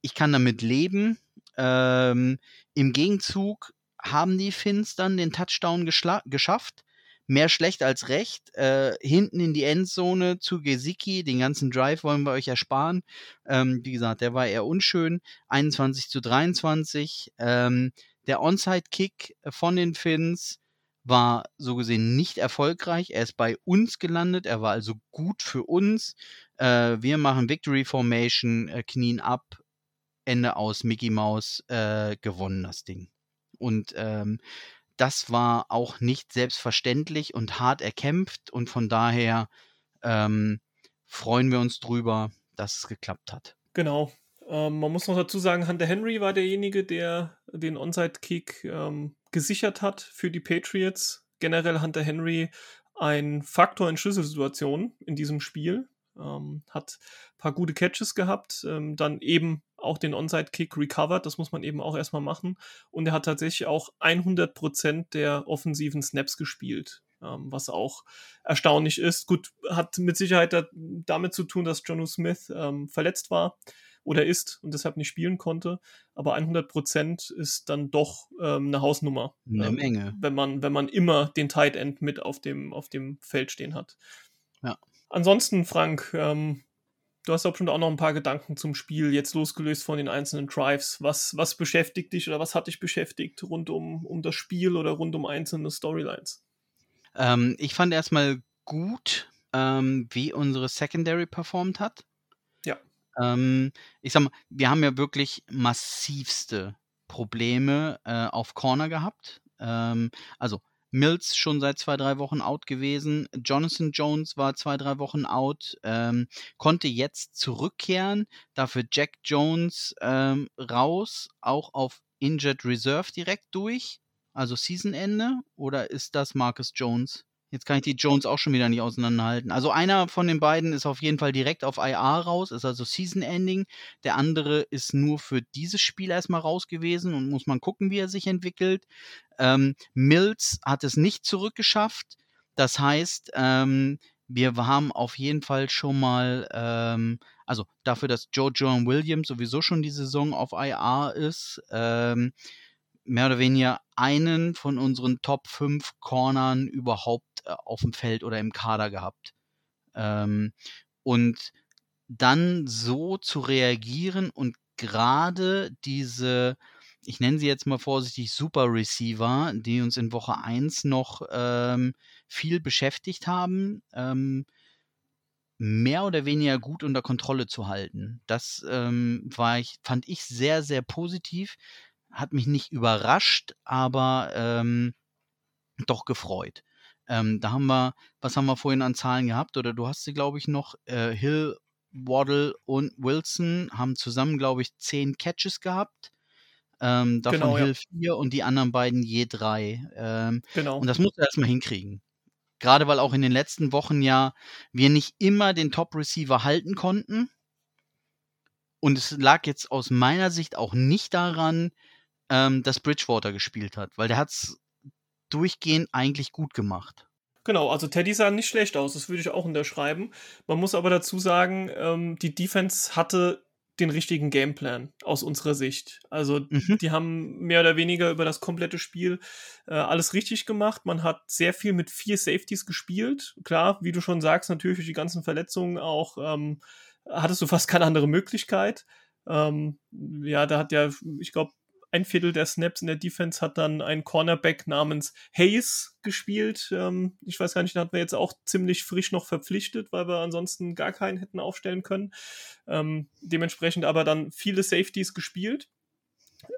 ich kann damit leben. Ähm, Im Gegenzug haben die Finns dann den Touchdown geschafft. Mehr schlecht als recht. Äh, hinten in die Endzone zu Gesicki. Den ganzen Drive wollen wir euch ersparen. Ähm, wie gesagt, der war eher unschön. 21 zu 23. Ähm, der Onside-Kick von den Finns war so gesehen nicht erfolgreich. Er ist bei uns gelandet. Er war also gut für uns. Äh, wir machen Victory Formation, äh, knien ab. Ende aus Mickey Mouse äh, gewonnen das Ding. Und ähm, das war auch nicht selbstverständlich und hart erkämpft. Und von daher ähm, freuen wir uns drüber, dass es geklappt hat. Genau. Ähm, man muss noch dazu sagen, Hunter Henry war derjenige, der den Onside-Kick ähm, gesichert hat für die Patriots. Generell Hunter Henry ein Faktor in Schlüsselsituationen in diesem Spiel. Ähm, hat ein paar gute Catches gehabt, ähm, dann eben auch den Onside-Kick recovered, das muss man eben auch erstmal machen. Und er hat tatsächlich auch 100% der offensiven Snaps gespielt, ähm, was auch erstaunlich ist. Gut, hat mit Sicherheit da, damit zu tun, dass Jonu Smith ähm, verletzt war oder ist und deshalb nicht spielen konnte. Aber 100 Prozent ist dann doch ähm, eine Hausnummer. Eine ähm, Menge. Wenn man, wenn man immer den Tight End mit auf dem, auf dem Feld stehen hat. Ja. Ansonsten, Frank, ähm, du hast auch schon auch noch ein paar Gedanken zum Spiel, jetzt losgelöst von den einzelnen Drives. Was, was beschäftigt dich oder was hat dich beschäftigt rund um, um das Spiel oder rund um einzelne Storylines? Ähm, ich fand erstmal gut, ähm, wie unsere Secondary performt hat. Ähm, ich sag mal, wir haben ja wirklich massivste Probleme äh, auf Corner gehabt. Ähm, also Mills schon seit zwei, drei Wochen out gewesen. Jonathan Jones war zwei, drei Wochen out, ähm, konnte jetzt zurückkehren. Dafür Jack Jones ähm, raus, auch auf Injured Reserve direkt durch. Also Seasonende. Oder ist das Marcus Jones? Jetzt kann ich die Jones auch schon wieder nicht auseinanderhalten. Also einer von den beiden ist auf jeden Fall direkt auf IR raus, ist also Season Ending. Der andere ist nur für dieses Spiel erstmal raus gewesen und muss man gucken, wie er sich entwickelt. Ähm, Mills hat es nicht zurückgeschafft. Das heißt, ähm, wir haben auf jeden Fall schon mal, ähm, also dafür, dass Joe John Williams sowieso schon die Saison auf IR ist, ähm, mehr oder weniger einen von unseren Top 5 Cornern überhaupt äh, auf dem Feld oder im Kader gehabt. Ähm, und dann so zu reagieren und gerade diese, ich nenne sie jetzt mal vorsichtig, Super Receiver, die uns in Woche 1 noch ähm, viel beschäftigt haben, ähm, mehr oder weniger gut unter Kontrolle zu halten. Das ähm, war ich, fand ich sehr, sehr positiv hat mich nicht überrascht, aber ähm, doch gefreut. Ähm, da haben wir, was haben wir vorhin an Zahlen gehabt? Oder du hast sie, glaube ich, noch. Äh, Hill, Waddle und Wilson haben zusammen, glaube ich, zehn Catches gehabt. Ähm, davon Genau, ja. Hill vier und die anderen beiden je drei. Ähm, Genau. und das musst du erstmal hinkriegen. Gerade weil auch in den letzten Wochen ja wir nicht immer den Top-Receiver halten konnten. Und es lag jetzt aus meiner Sicht auch nicht daran, ähm, dass Bridgewater gespielt hat, weil der hat es durchgehend eigentlich gut gemacht. Genau, also Teddy sah nicht schlecht aus, das würde ich auch unterschreiben. Man muss aber dazu sagen, ähm, die Defense hatte den richtigen Gameplan aus unserer Sicht. Also Mhm. die haben mehr oder weniger über das komplette Spiel äh, alles richtig gemacht. Man hat sehr viel mit vier Safeties gespielt. Klar, wie du schon sagst, natürlich durch die ganzen Verletzungen auch ähm, hattest du fast keine andere Möglichkeit. Ähm, ja, da hat ja, ich glaube, ein Viertel der Snaps in der Defense hat dann ein Cornerback namens Hayes gespielt. Ähm, ich weiß gar nicht, den hatten wir jetzt auch ziemlich frisch noch verpflichtet, weil wir ansonsten gar keinen hätten aufstellen können. Ähm, dementsprechend aber dann viele Safeties gespielt.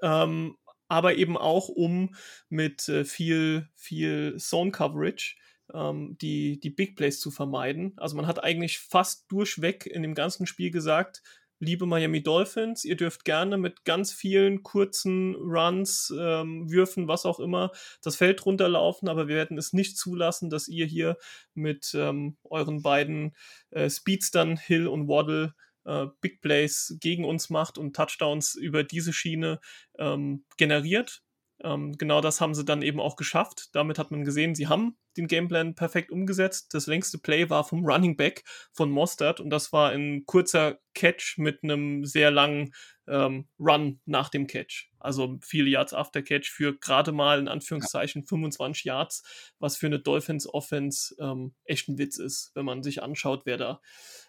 Ähm, aber eben auch um mit äh, viel, viel Zone Coverage ähm, die, die Big Plays zu vermeiden. Also man hat eigentlich fast durchweg in dem ganzen Spiel gesagt, liebe Miami Dolphins, ihr dürft gerne mit ganz vielen kurzen Runs, ähm, Würfen, was auch immer, das Feld runterlaufen, aber wir werden es nicht zulassen, dass ihr hier mit ähm, euren beiden äh, Speedstern Hill und Waddle äh, Big Plays gegen uns macht und Touchdowns über diese Schiene ähm, generiert. Ähm, genau das haben sie dann eben auch geschafft. Damit hat man gesehen, sie haben den Gameplan perfekt umgesetzt. Das längste Play war vom Running Back von Mostert und das war ein kurzer Catch mit einem sehr langen ähm, Run nach dem Catch. Also viele Yards after Catch für gerade mal in Anführungszeichen 25 Yards, was für eine Dolphins Offense ähm, echt ein Witz ist, wenn man sich anschaut, wer da,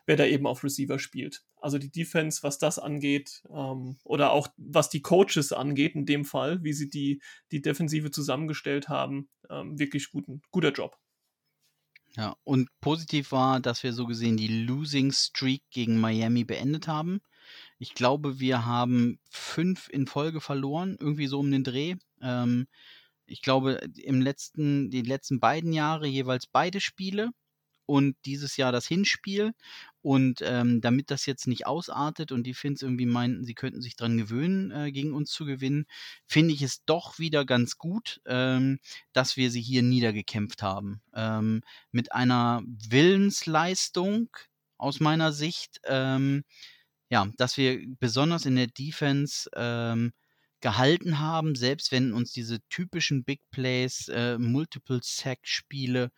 wer da eben auf Receiver spielt. Also die Defense, was das angeht, ähm, oder auch was die Coaches angeht, in dem Fall, wie sie die, die Defensive zusammengestellt haben, ähm, wirklich guten, guter Job. Ja, und positiv war, dass wir so gesehen die Losing Streak gegen Miami beendet haben. Ich glaube, wir haben fünf in Folge verloren, irgendwie so um den Dreh. Ähm, ich glaube, im letzten, die letzten beiden Jahre jeweils beide Spiele und dieses Jahr das Hinspiel. Und ähm, damit das jetzt nicht ausartet und die Finns irgendwie meinten, sie könnten sich dran gewöhnen, äh, gegen uns zu gewinnen, finde ich es doch wieder ganz gut, ähm, dass wir sie hier niedergekämpft haben. Ähm, mit einer Willensleistung aus meiner Sicht, ähm, ja, dass wir besonders in der Defense ähm, gehalten haben, selbst wenn uns diese typischen Big Plays, äh, Multiple Sack Spiele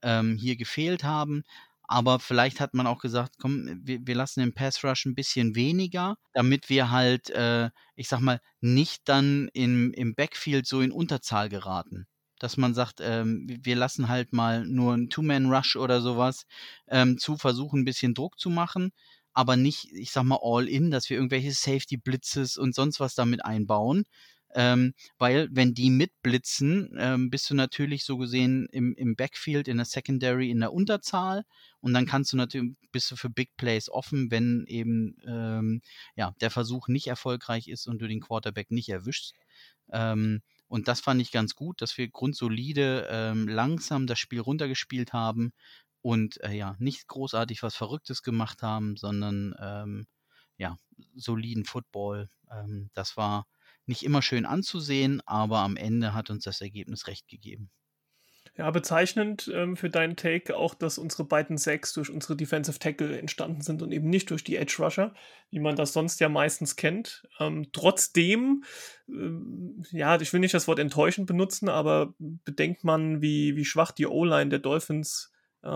ähm, hier gefehlt haben. Aber vielleicht hat man auch gesagt, komm, wir, wir lassen den Pass Rush ein bisschen weniger, damit wir halt, äh, ich sag mal, nicht dann im, im Backfield so in Unterzahl geraten. Dass man sagt, ähm, wir lassen halt mal nur einen Two-Man-Rush oder sowas ähm, zu versuchen, ein bisschen Druck zu machen, aber nicht, ich sag mal, all in, dass wir irgendwelche Safety-Blitzes und sonst was damit einbauen. Ähm, weil wenn die mitblitzen, ähm, bist du natürlich so gesehen im, im Backfield, in der Secondary, in der Unterzahl und dann kannst du natürlich, bist du für Big Plays offen, wenn eben ähm, ja, der Versuch nicht erfolgreich ist und du den Quarterback nicht erwischst. Ähm, und das fand ich ganz gut, dass wir grundsolide ähm, langsam das Spiel runtergespielt haben und äh, ja, nicht großartig was Verrücktes gemacht haben, sondern ähm, ja, soliden Football. Ähm, das war nicht immer schön anzusehen, aber am Ende hat uns das Ergebnis recht gegeben. Ja, bezeichnend ähm, für deinen Take auch, dass unsere beiden Sacks durch unsere Defensive Tackle entstanden sind und eben nicht durch die Edge Rusher, wie man das sonst ja meistens kennt. Ähm, trotzdem, ähm, ja, ich will nicht das Wort enttäuschend benutzen, aber bedenkt man, wie, wie schwach die O-Line der Dolphins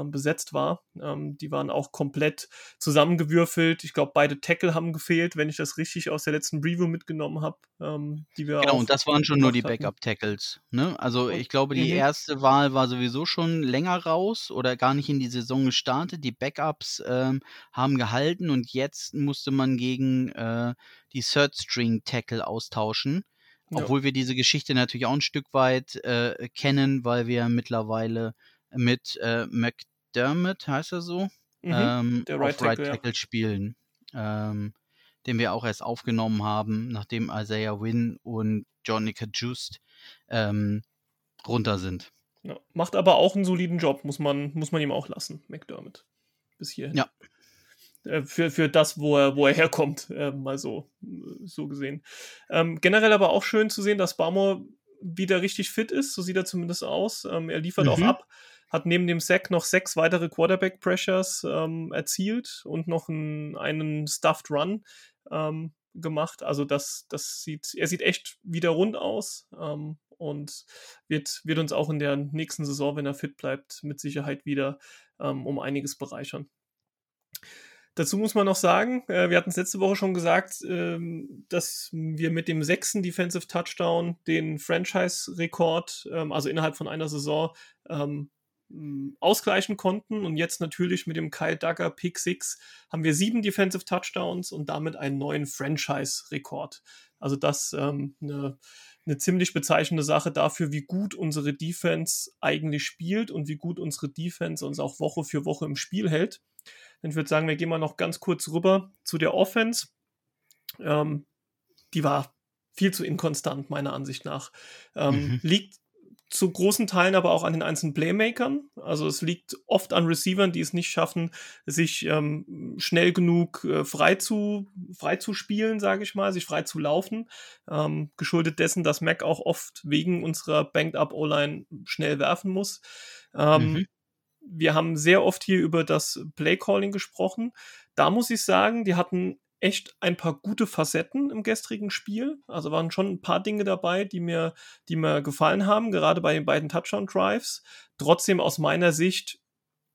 besetzt war. Ähm, die waren auch komplett zusammengewürfelt. Ich glaube, beide Tackle haben gefehlt, wenn ich das richtig aus der letzten Review mitgenommen habe, ähm, die wir Genau, und das waren schon nur die. Backup-Tackles. Ne? Also ich glaube, die Mhm. erste Wahl war sowieso schon länger raus oder gar nicht in die Saison gestartet. Die Backups ähm, haben gehalten und jetzt musste man gegen äh, die Third-String-Tackle austauschen. Ja. Obwohl wir diese Geschichte natürlich auch ein Stück weit äh, kennen, weil wir mittlerweile mit äh, McDermott, heißt er so, Mhm. ähm, der auf Right Right Tackle, ja. Spielen. Ähm, den wir auch erst aufgenommen haben, nachdem Isaiah Wynn und Jonica Just ähm, runter sind. Ja, macht aber auch einen soliden Job, muss man, muss man ihm auch lassen, McDermott. Bis hierhin. Ja. Äh, für, für das, wo er, wo er herkommt, äh, mal so, so gesehen. Ähm, generell aber auch schön zu sehen, dass Barmore wieder richtig fit ist, so sieht er zumindest aus. Ähm, er liefert mhm. auch ab, hat neben dem Sack noch sechs weitere Quarterback-Pressures ähm, erzielt und noch einen, einen Stuffed Run ähm, gemacht. Also das, das sieht, er sieht echt wieder rund aus ähm, und wird, wird uns auch in der nächsten Saison, wenn er fit bleibt, mit Sicherheit wieder ähm, um einiges bereichern. Dazu muss man noch sagen, äh, wir hatten es letzte Woche schon gesagt, ähm, dass wir mit dem sechsten Defensive Touchdown den Franchise-Rekord, ähm, also innerhalb von einer Saison, ähm, ausgleichen konnten. Und jetzt natürlich mit dem Kyle Duggar Pick 6 haben wir sieben Defensive Touchdowns und damit einen neuen Franchise-Rekord. Also das ähm, eine, eine ziemlich bezeichnende Sache dafür, wie gut unsere Defense eigentlich spielt und wie gut unsere Defense uns auch Woche für Woche im Spiel hält. Ich würde sagen, wir gehen mal noch ganz kurz rüber zu der Offense. Ähm, die war viel zu inkonstant, meiner Ansicht nach. Ähm, mhm. Liegt zu großen Teilen aber auch an den einzelnen Playmakern. Also es liegt oft an Receivern, die es nicht schaffen, sich ähm, schnell genug äh, frei, zu, frei zu spielen, sage ich mal, sich frei zu laufen. Ähm, geschuldet dessen, dass Mac auch oft wegen unserer Banked-Up O-Line schnell werfen muss. Ähm, mhm. Wir haben sehr oft hier über das Play-Calling gesprochen. Da muss ich sagen, die hatten echt ein paar gute Facetten im gestrigen Spiel. Also waren schon ein paar Dinge dabei, die mir, die mir gefallen haben, gerade bei den beiden Touchdown-Drives. Trotzdem aus meiner Sicht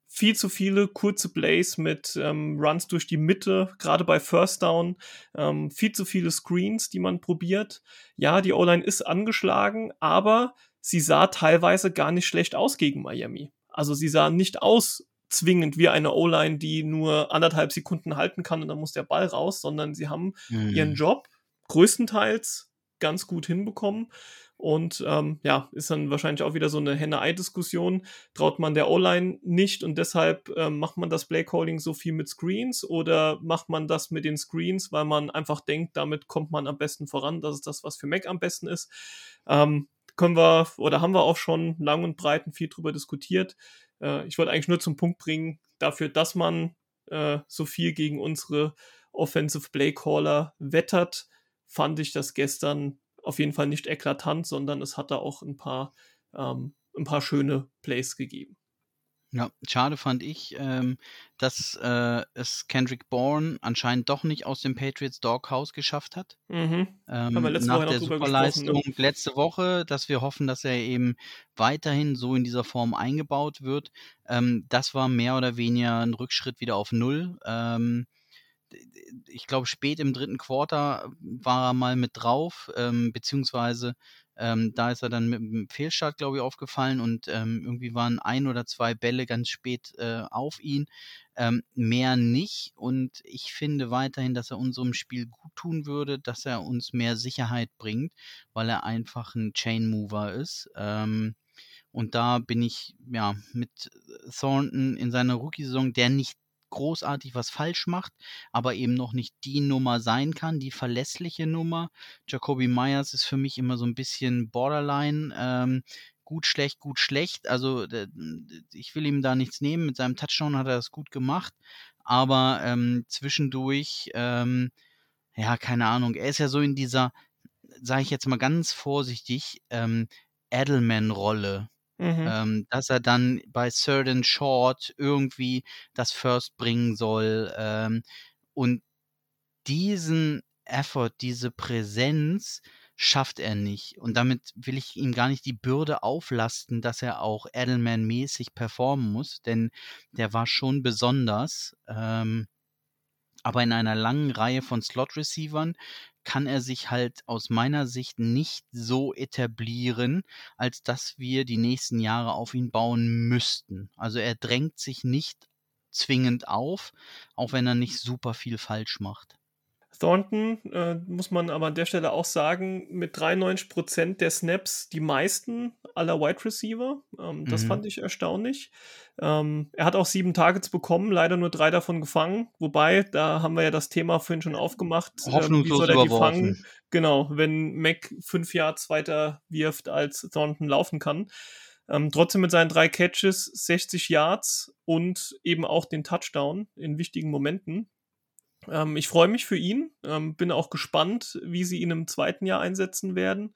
viel zu viele kurze Plays mit ähm, Runs durch die Mitte, gerade bei First Down, ähm, viel zu viele Screens, die man probiert. Ja, die O-Line ist angeschlagen, aber sie sah teilweise gar nicht schlecht aus gegen Miami. Also sie sah nicht aus zwingend wie eine O-Line, die nur anderthalb Sekunden halten kann und dann muss der Ball raus, sondern sie haben mhm. ihren Job größtenteils ganz gut hinbekommen. Und ähm, ja, ist dann wahrscheinlich auch wieder so eine Henne-Ei-Diskussion. Traut man der O-Line nicht und deshalb ähm, macht man das Play-Calling so viel mit Screens oder macht man das mit den Screens, weil man einfach denkt, damit kommt man am besten voran. Das ist das, was für Mac am besten ist. Ähm, können wir oder haben wir auch schon lang und breit und viel drüber diskutiert. Äh, ich wollte eigentlich nur zum Punkt bringen, dafür, dass man äh, so viel gegen unsere Offensive Play Caller wettert, fand ich das gestern auf jeden Fall nicht eklatant, sondern es hat da auch ein paar, ähm, ein paar schöne Plays gegeben. Ja, schade fand ich, ähm, dass äh, es Kendrick Bourne anscheinend doch nicht aus dem Patriots Doghouse geschafft hat. Mhm. Ähm, nach der ne? Superleistung ne? letzte Woche, dass wir hoffen, dass er eben weiterhin so in dieser Form eingebaut wird. Ähm, das war mehr oder weniger ein Rückschritt wieder auf Null. Ähm, ich glaube, spät im dritten Quarter war er mal mit drauf, ähm, beziehungsweise ähm, da ist er dann mit einem Fehlstart, glaube ich, aufgefallen und ähm, irgendwie waren ein oder zwei Bälle ganz spät äh, auf ihn. Ähm, mehr nicht. Und ich finde weiterhin, dass er unserem Spiel gut tun würde, dass er uns mehr Sicherheit bringt, weil er einfach ein Chain Mover ist. Ähm, und da bin ich ja mit Thornton in seiner Rookie-Saison, der nicht großartig was falsch macht, aber eben noch nicht die Nummer sein kann, die verlässliche Nummer. Jacoby Myers ist für mich immer so ein bisschen borderline. Ähm, gut, schlecht, gut, schlecht. Also ich will ihm da nichts nehmen. Mit seinem Touchdown hat er das gut gemacht. Aber ähm, zwischendurch, ähm, ja, keine Ahnung, er ist ja so in dieser, sage ich jetzt mal ganz vorsichtig, ähm, Edelman-Rolle. Mhm. Ähm, dass er dann bei and Short irgendwie das First bringen soll. Ähm, und diesen Effort, diese Präsenz schafft er nicht. Und damit will ich ihm gar nicht die Bürde auflasten, dass er auch Edelman-mäßig performen muss, denn der war schon besonders. Ähm, aber in einer langen Reihe von Slot-Receivern kann er sich halt aus meiner Sicht nicht so etablieren, als dass wir die nächsten Jahre auf ihn bauen müssten. Also er drängt sich nicht zwingend auf, auch wenn er nicht super viel falsch macht. Thornton, äh, muss man aber an der Stelle auch sagen, mit 93% der Snaps die meisten aller Wide Receiver. Ähm, das Mhm. fand ich erstaunlich. Ähm, er hat auch sieben Targets bekommen, leider nur drei davon gefangen. Wobei, da haben wir ja das Thema vorhin schon aufgemacht. ähm, wie Hoffnungslos soll er die fangen? Genau, wenn Mac fünf Yards weiter wirft, als Thornton laufen kann. Ähm, trotzdem mit seinen drei Catches 60 Yards und eben auch den Touchdown in wichtigen Momenten. Ähm, ich freue mich für ihn, ähm, bin auch gespannt, wie sie ihn im zweiten Jahr einsetzen werden.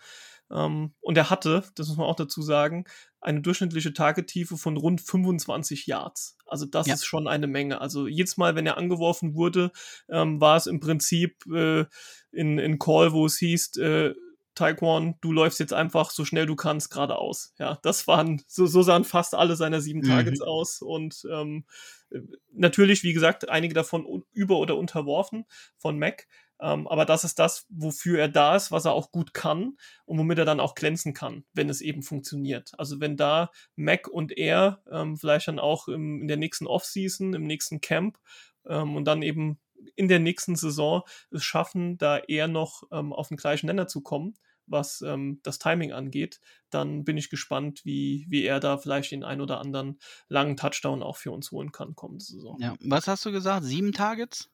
Ähm, und er hatte, das muss man auch dazu sagen, eine durchschnittliche Tagetiefe von rund 25 Yards. Also das Ja. ist schon eine Menge. Also jedes Mal, wenn er angeworfen wurde, ähm, war es im Prinzip äh, in, in Call, wo es hieß, äh, Taekwon, du läufst jetzt einfach so schnell du kannst geradeaus. Ja, das waren, so, so sahen fast alle seiner sieben Mhm. Targets aus und ähm, äh, natürlich, wie gesagt, einige davon über- oder unterworfen von Mac. Ähm, aber das ist das, wofür er da ist, was er auch gut kann und womit er dann auch glänzen kann, wenn es eben funktioniert. Also wenn da Mac und er ähm, vielleicht dann auch im, in der nächsten Offseason, im nächsten Camp ähm, und dann eben in der nächsten Saison es schaffen, da eher noch ähm, auf den gleichen Nenner zu kommen, was ähm, das Timing angeht, dann bin ich gespannt, wie, wie er da vielleicht den ein oder anderen langen Touchdown auch für uns holen kann kommende Saison. Ja. Was hast du gesagt? Sieben Targets?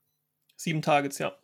Sieben Targets, ja.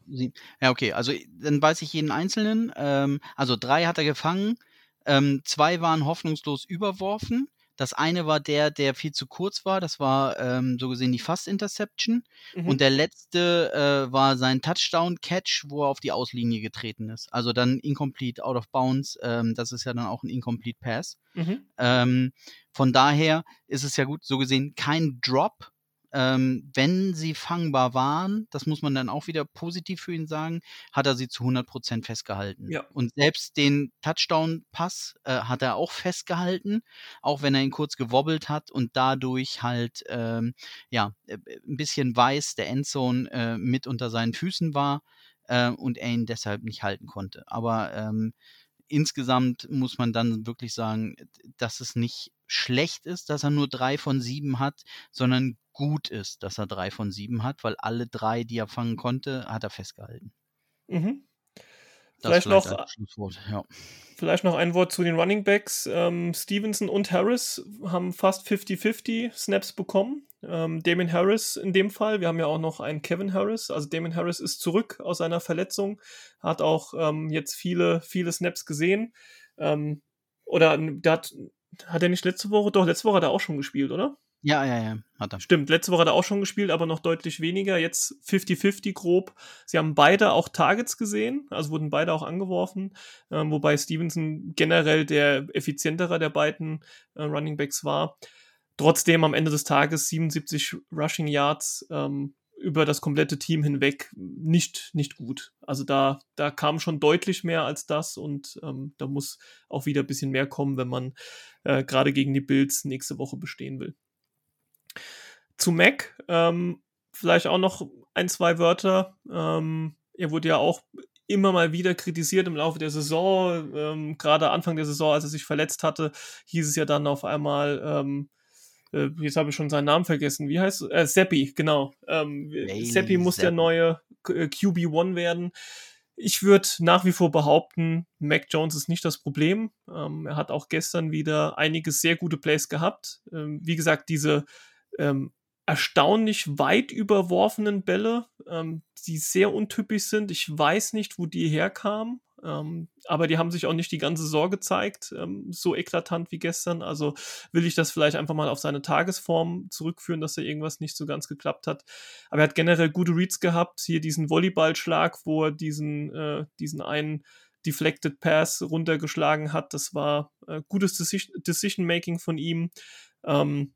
Ja, okay, also dann weiß ich jeden einzelnen. Ähm, also drei hat er gefangen, ähm, zwei waren hoffnungslos überworfen. Das eine war der, der viel zu kurz war. Das war ähm, so gesehen die Fast-Interception. Mhm. Und der letzte äh, war sein Touchdown-Catch, wo er auf die Auslinie getreten ist. Also dann incomplete, out of bounds. Ähm, das ist ja dann auch ein incomplete Pass. mhm. Ähm, von daher ist es ja gut, so gesehen kein Drop. Ähm, wenn sie fangbar waren, das muss man dann auch wieder positiv für ihn sagen, hat er sie zu 100% festgehalten. Ja. Und selbst den Touchdown-Pass äh, hat er auch festgehalten, auch wenn er ihn kurz gewobbelt hat und dadurch halt ähm, ja, äh, ein bisschen weiß der Endzone äh, mit unter seinen Füßen war äh, und er ihn deshalb nicht halten konnte. Aber ähm, insgesamt muss man dann wirklich sagen, dass es nicht schlecht ist, dass er nur drei von sieben hat, sondern gut ist, dass er drei von sieben hat, weil alle drei, die er fangen konnte, hat er festgehalten. Mhm. Vielleicht noch, ja. vielleicht noch ein Wort zu den Running Backs. Ähm, Stevenson und Harris haben fast 50-50 Snaps bekommen. Ähm, Damon Harris in dem Fall. Wir haben ja auch noch einen Kevin Harris. Also Damon Harris ist zurück aus seiner Verletzung, hat auch ähm, jetzt viele, viele Snaps gesehen. Ähm, oder der hat, hat er nicht letzte Woche? Doch, letzte Woche hat er auch schon gespielt, oder? Ja, ja, ja, hat er. Stimmt, letzte Woche hat er auch schon gespielt, aber noch deutlich weniger. Jetzt 50-50 grob. Sie haben beide auch Targets gesehen, also wurden beide auch angeworfen, ähm, wobei Stevenson generell der effizientere der beiden äh, Running Backs war. Trotzdem am Ende des Tages 77 Rushing Yards ähm, über das komplette Team hinweg nicht, nicht gut. Also da, da kam schon deutlich mehr als das und ähm, da muss auch wieder ein bisschen mehr kommen, wenn man äh, gerade gegen die Bills nächste Woche bestehen will zu Mac, ähm, vielleicht auch noch ein, zwei Wörter. Ähm, er wurde ja auch immer mal wieder kritisiert im Laufe der Saison. Ähm, Gerade Anfang der Saison, als er sich verletzt hatte, hieß es ja dann auf einmal, ähm, äh, jetzt habe ich schon seinen Namen vergessen, wie heißt es? Äh, Seppi, genau. Ähm, Seppi muss der Zappi. neue äh, QB1 werden. Ich würde nach wie vor behaupten, Mac Jones ist nicht das Problem. Ähm, er hat auch gestern wieder einige sehr gute Plays gehabt. Ähm, wie gesagt, diese ähm, erstaunlich weit überworfenen Bälle, ähm, die sehr untypisch sind. Ich weiß nicht, wo die herkamen, ähm, aber die haben sich auch nicht die ganze Saison gezeigt, ähm, so eklatant wie gestern. Also will ich das vielleicht einfach mal auf seine Tagesform zurückführen, dass da irgendwas nicht so ganz geklappt hat. Aber er hat generell gute Reads gehabt. Hier diesen Volleyballschlag, wo er diesen, äh, diesen einen Deflected Pass runtergeschlagen hat. Das war äh, gutes Decision-Making von ihm. Ähm,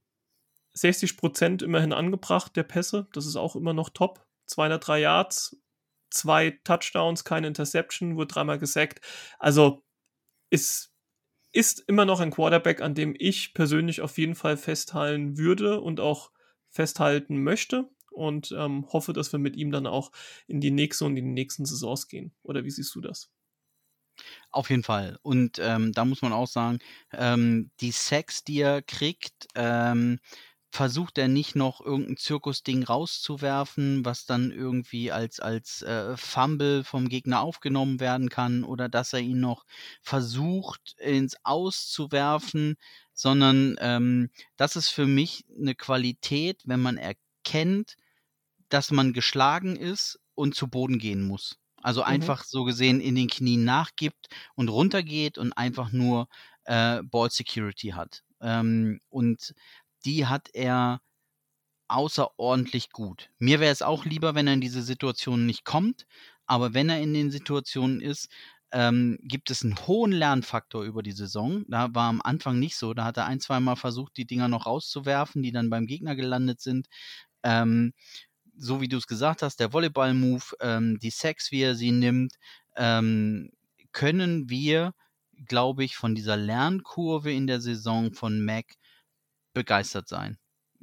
60 Prozent immerhin angebracht der Pässe. Das ist auch immer noch top. 203 Yards, zwei Touchdowns, keine Interception, wurde dreimal gesackt. Also ist, ist immer noch ein Quarterback, an dem ich persönlich auf jeden Fall festhalten würde und auch festhalten möchte und ähm, hoffe, dass wir mit ihm dann auch in die nächste und in die nächsten Saisons gehen. Oder wie siehst du das? Auf jeden Fall. Und ähm, da muss man auch sagen, ähm, die Sex, die er kriegt, ähm, versucht er nicht noch irgendein Zirkusding rauszuwerfen, was dann irgendwie als, als äh, Fumble vom Gegner aufgenommen werden kann oder dass er ihn noch versucht ins Auszuwerfen, sondern ähm, das ist für mich eine Qualität, wenn man erkennt, dass man geschlagen ist und zu Boden gehen muss. Also Mhm. einfach so gesehen in den Knien nachgibt und runtergeht und einfach nur äh, Ball Security hat. Ähm, und die hat er außerordentlich gut. Mir wäre es auch lieber, wenn er in diese Situation nicht kommt, aber wenn er in den Situationen ist, ähm, gibt es einen hohen Lernfaktor über die Saison. Da war am Anfang nicht so. Da hat er ein, zwei Mal versucht, die Dinger noch rauszuwerfen, die dann beim Gegner gelandet sind. Ähm, so wie du es gesagt hast, der Volleyball-Move, ähm, die Sex, wie er sie nimmt, ähm, können wir, glaube ich, von dieser Lernkurve in der Saison von Mac begeistert sein.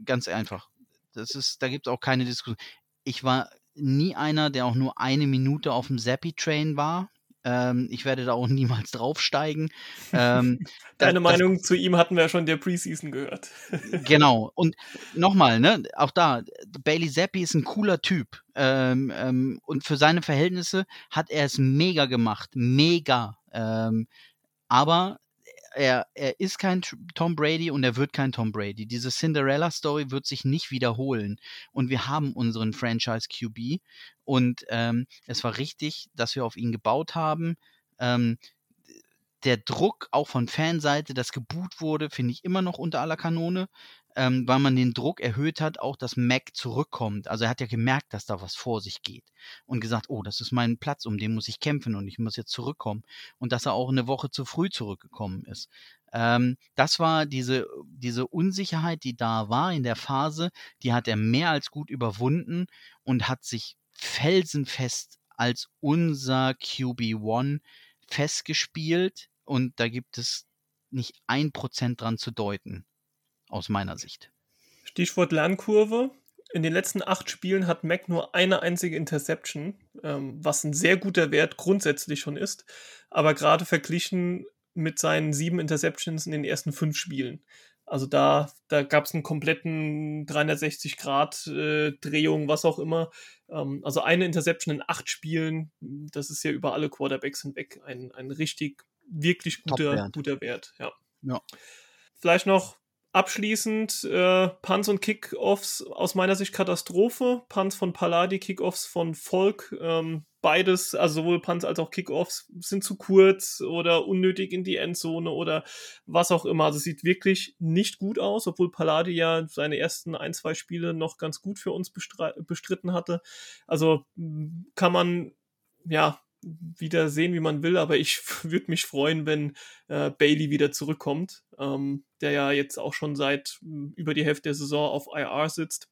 Ganz einfach. Das ist, da gibt es auch keine Diskussion. Ich war nie einer, der auch nur eine Minute auf dem Zappy-Train war. Ähm, ich werde da auch niemals draufsteigen. Ähm, Deine das- Meinung zu ihm hatten wir ja schon in der Preseason gehört. Genau. Und nochmal, ne, auch da, Bailey Zappi ist ein cooler Typ. Ähm, ähm, und für seine Verhältnisse hat er es mega gemacht. Mega. Ähm, aber er, er ist kein Tom Brady und er wird kein Tom Brady. Diese Cinderella-Story wird sich nicht wiederholen. Und wir haben unseren Franchise QB. Und ähm, es war richtig, dass wir auf ihn gebaut haben. Ähm, der Druck auch von Fanseite, das geboot wurde, finde ich immer noch unter aller Kanone, ähm, weil man den Druck erhöht hat, auch dass Mac zurückkommt. Also er hat ja gemerkt, dass da was vor sich geht und gesagt, oh, das ist mein Platz, um den muss ich kämpfen und ich muss jetzt zurückkommen. Und dass er auch eine Woche zu früh zurückgekommen ist. Ähm, das war diese, diese Unsicherheit, die da war in der Phase, die hat er mehr als gut überwunden und hat sich felsenfest als unser QB1 festgespielt und da gibt es nicht ein Prozent dran zu deuten, aus meiner Sicht. Stichwort Lernkurve. In den letzten acht Spielen hat Mac nur eine einzige Interception, ähm, was ein sehr guter Wert grundsätzlich schon ist, aber gerade verglichen mit seinen sieben Interceptions in den ersten fünf Spielen. Also da, da gab es einen kompletten 360-Grad-Drehung, was auch immer. Ähm, also eine Interception in acht Spielen, das ist ja über alle Quarterbacks hinweg ein, ein richtig, wirklich guter, Top-Wert. guter Wert. Ja. Ja. Vielleicht noch abschließend äh, Punts und Kickoffs aus meiner Sicht Katastrophe. Punts von Palladi, Kickoffs von Volk. Ähm, beides, also sowohl Punts als auch Kickoffs, sind zu kurz oder unnötig in die Endzone oder was auch immer. Also sieht wirklich nicht gut aus, obwohl Palladi ja seine ersten ein, zwei Spiele noch ganz gut für uns bestritten hatte. Also kann man ja wieder sehen, wie man will, aber ich würde mich freuen, wenn äh, Bailey wieder zurückkommt, ähm, der ja jetzt auch schon seit mh, über die Hälfte der Saison auf IR sitzt,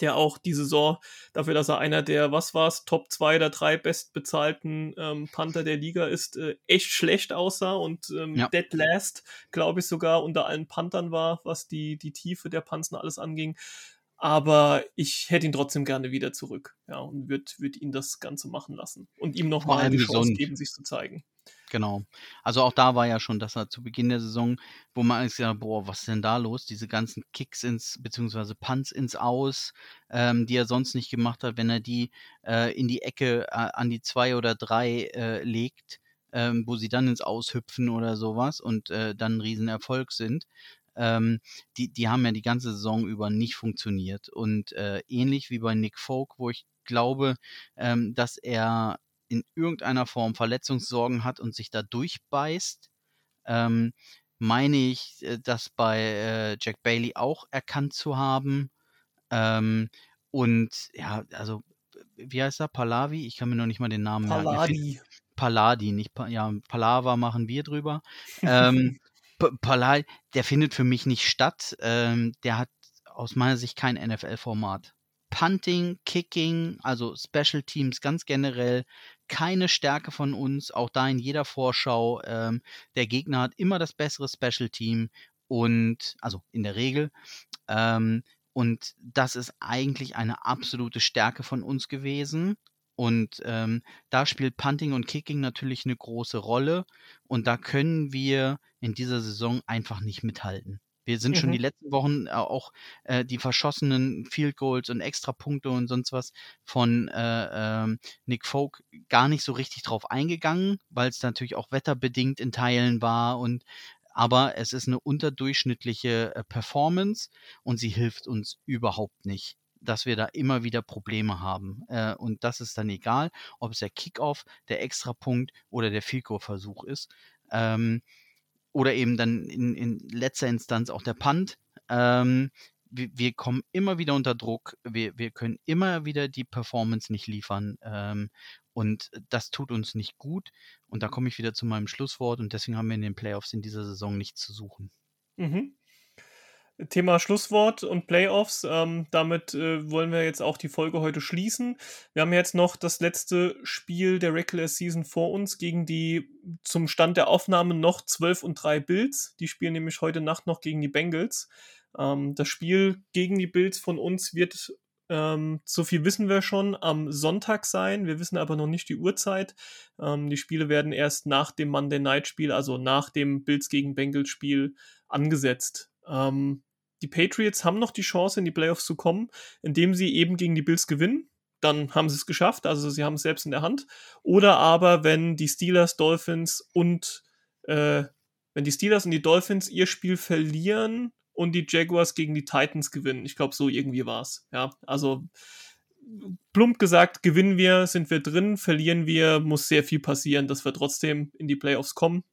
der auch die Saison dafür, dass er einer der, was war's, Top 2 oder 3 bestbezahlten ähm, Panther der Liga ist, äh, echt schlecht aussah und ähm, Ja. dead last, glaube ich, sogar unter allen Panthern war, was die, die Tiefe der Panzen alles anging. Aber ich hätte ihn trotzdem gerne wieder zurück, ja, und würde würd ihn das Ganze machen lassen und ihm nochmal die Chance gesund. geben, sich zu zeigen. Genau. Also auch da war ja schon, dass er zu Beginn der Saison, wo man eigentlich gesagt hat, boah, was ist denn da los? Diese ganzen Kicks ins, beziehungsweise Punts ins Aus, ähm, die er sonst nicht gemacht hat, wenn er die äh, in die Ecke äh, an die zwei oder drei äh, legt, ähm, wo sie dann ins Aushüpfen oder sowas und äh, dann ein Riesenerfolg sind. Ähm, die, die haben ja die ganze Saison über nicht funktioniert. Und äh, ähnlich wie bei Nick Folk, wo ich glaube, ähm, dass er in irgendeiner Form Verletzungssorgen hat und sich da durchbeißt, ähm, meine ich, äh, das bei äh, Jack Bailey auch erkannt zu haben. Ähm, und ja, also, wie heißt er? Pahlavi? Ich kann mir noch nicht mal den Namen merken. Er find- Palladi. Palladi, nicht pa ja, Palava machen wir drüber. Ähm, P- Palladi, der findet für mich nicht statt. Ähm, der hat aus meiner Sicht kein NFL-Format. Punting, Kicking, also Special Teams ganz generell, keine Stärke von uns, auch da in jeder Vorschau. Ähm, der Gegner hat immer das bessere Special Team und, also in der Regel. Ähm, und das ist eigentlich eine absolute Stärke von uns gewesen. Und ähm, da spielt Punting und Kicking natürlich eine große Rolle. Und da können wir in dieser Saison einfach nicht mithalten. Wir sind mhm. schon die letzten Wochen auch äh, die verschossenen Field Goals und Extrapunkte und sonst was von äh, äh, Nick Folk gar nicht so richtig drauf eingegangen, weil es natürlich auch wetterbedingt in Teilen war und aber es ist eine unterdurchschnittliche äh, Performance und sie hilft uns überhaupt nicht dass wir da immer wieder Probleme haben. Äh, und das ist dann egal, ob es der Kickoff, der Extrapunkt oder der Fico-Versuch ist. Ähm, oder eben dann in, in, letzter Instanz auch der Punt. Ähm, wir, wir, kommen immer wieder unter Druck. Wir, wir können immer wieder die Performance nicht liefern. Ähm, und das tut uns nicht gut. Und da komme ich wieder zu meinem Schlusswort. Und deswegen haben wir in den Playoffs in dieser Saison nichts zu suchen. Mhm. Thema Schlusswort und Playoffs. Ähm, damit äh, wollen wir jetzt auch die Folge heute schließen. Wir haben jetzt noch das letzte Spiel der Regular Season vor uns gegen die zum Stand der Aufnahme noch 12 und 3 Bills. Die spielen nämlich heute Nacht noch gegen die Bengals. Ähm, das Spiel gegen die Bills von uns wird, ähm, so viel wissen wir schon, am Sonntag sein. Wir wissen aber noch nicht die Uhrzeit. Ähm, die Spiele werden erst nach dem Monday Night Spiel, also nach dem Bills gegen Bengals Spiel, angesetzt. Ähm, die Patriots haben noch die Chance, in die Playoffs zu kommen, indem sie eben gegen die Bills gewinnen. Dann haben sie es geschafft, also sie haben es selbst in der Hand. Oder aber, wenn die Steelers, Dolphins und äh, wenn die Steelers und die Dolphins ihr Spiel verlieren und die Jaguars gegen die Titans gewinnen. Ich glaube, so irgendwie war es. Ja, also plump gesagt, gewinnen wir, sind wir drin, verlieren wir, muss sehr viel passieren, dass wir trotzdem in die Playoffs kommen.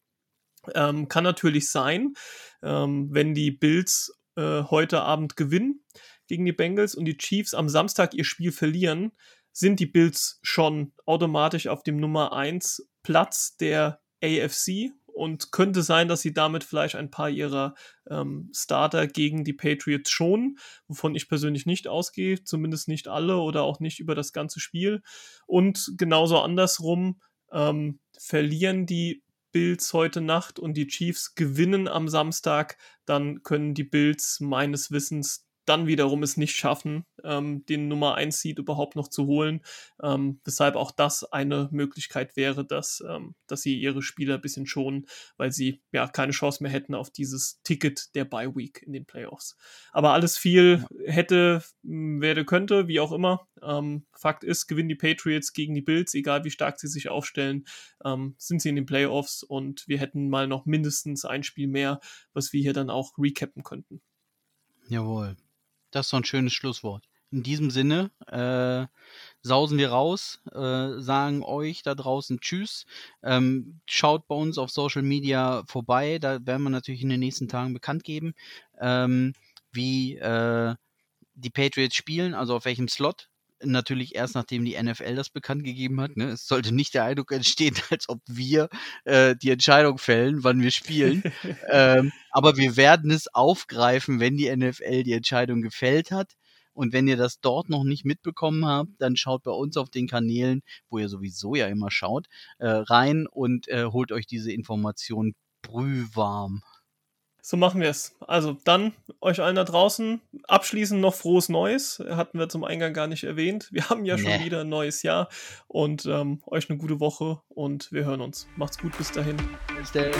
Ähm, kann natürlich sein, ähm, wenn die Bills äh, heute Abend gewinnen gegen die Bengals und die Chiefs am Samstag ihr Spiel verlieren, sind die Bills schon automatisch auf dem Nummer 1 Platz der AFC und könnte sein, dass sie damit vielleicht ein paar ihrer ähm, Starter gegen die Patriots schonen, wovon ich persönlich nicht ausgehe, zumindest nicht alle oder auch nicht über das ganze Spiel. Und genauso andersrum ähm, verlieren die Bills heute Nacht und die Chiefs gewinnen am Samstag, dann können die Bills meines Wissens dann wiederum es nicht schaffen, ähm, den Nummer 1 Seed überhaupt noch zu holen. Ähm, weshalb auch das eine Möglichkeit wäre, dass, ähm, dass sie ihre Spieler ein bisschen schonen, weil sie ja keine Chance mehr hätten auf dieses Ticket der Bye Week in den Playoffs. Aber alles viel hätte, werde, könnte, wie auch immer. Ähm, Fakt ist, gewinnen die Patriots gegen die Bills, egal wie stark sie sich aufstellen, ähm, sind sie in den Playoffs und wir hätten mal noch mindestens ein Spiel mehr, was wir hier dann auch recappen könnten. Jawohl. Das ist so ein schönes Schlusswort. In diesem Sinne äh, sausen wir raus, äh, sagen euch da draußen Tschüss. Ähm, schaut bei uns auf Social Media vorbei. Da werden wir natürlich in den nächsten Tagen bekannt geben, ähm, wie äh, die Patriots spielen, also auf welchem Slot natürlich erst nachdem die NFL das bekannt gegeben hat. Ne? Es sollte nicht der Eindruck entstehen, als ob wir äh, die Entscheidung fällen, wann wir spielen. ähm, aber wir werden es aufgreifen, wenn die NFL die Entscheidung gefällt hat. Und wenn ihr das dort noch nicht mitbekommen habt, dann schaut bei uns auf den Kanälen, wo ihr sowieso ja immer schaut, äh, rein und äh, holt euch diese Informationen brühwarm. So machen wir es. Also dann euch allen da draußen abschließend noch frohes Neues. Hatten wir zum Eingang gar nicht erwähnt. Wir haben ja nee. schon wieder ein neues Jahr und ähm, euch eine gute Woche und wir hören uns. Macht's gut bis dahin. Bis dahin.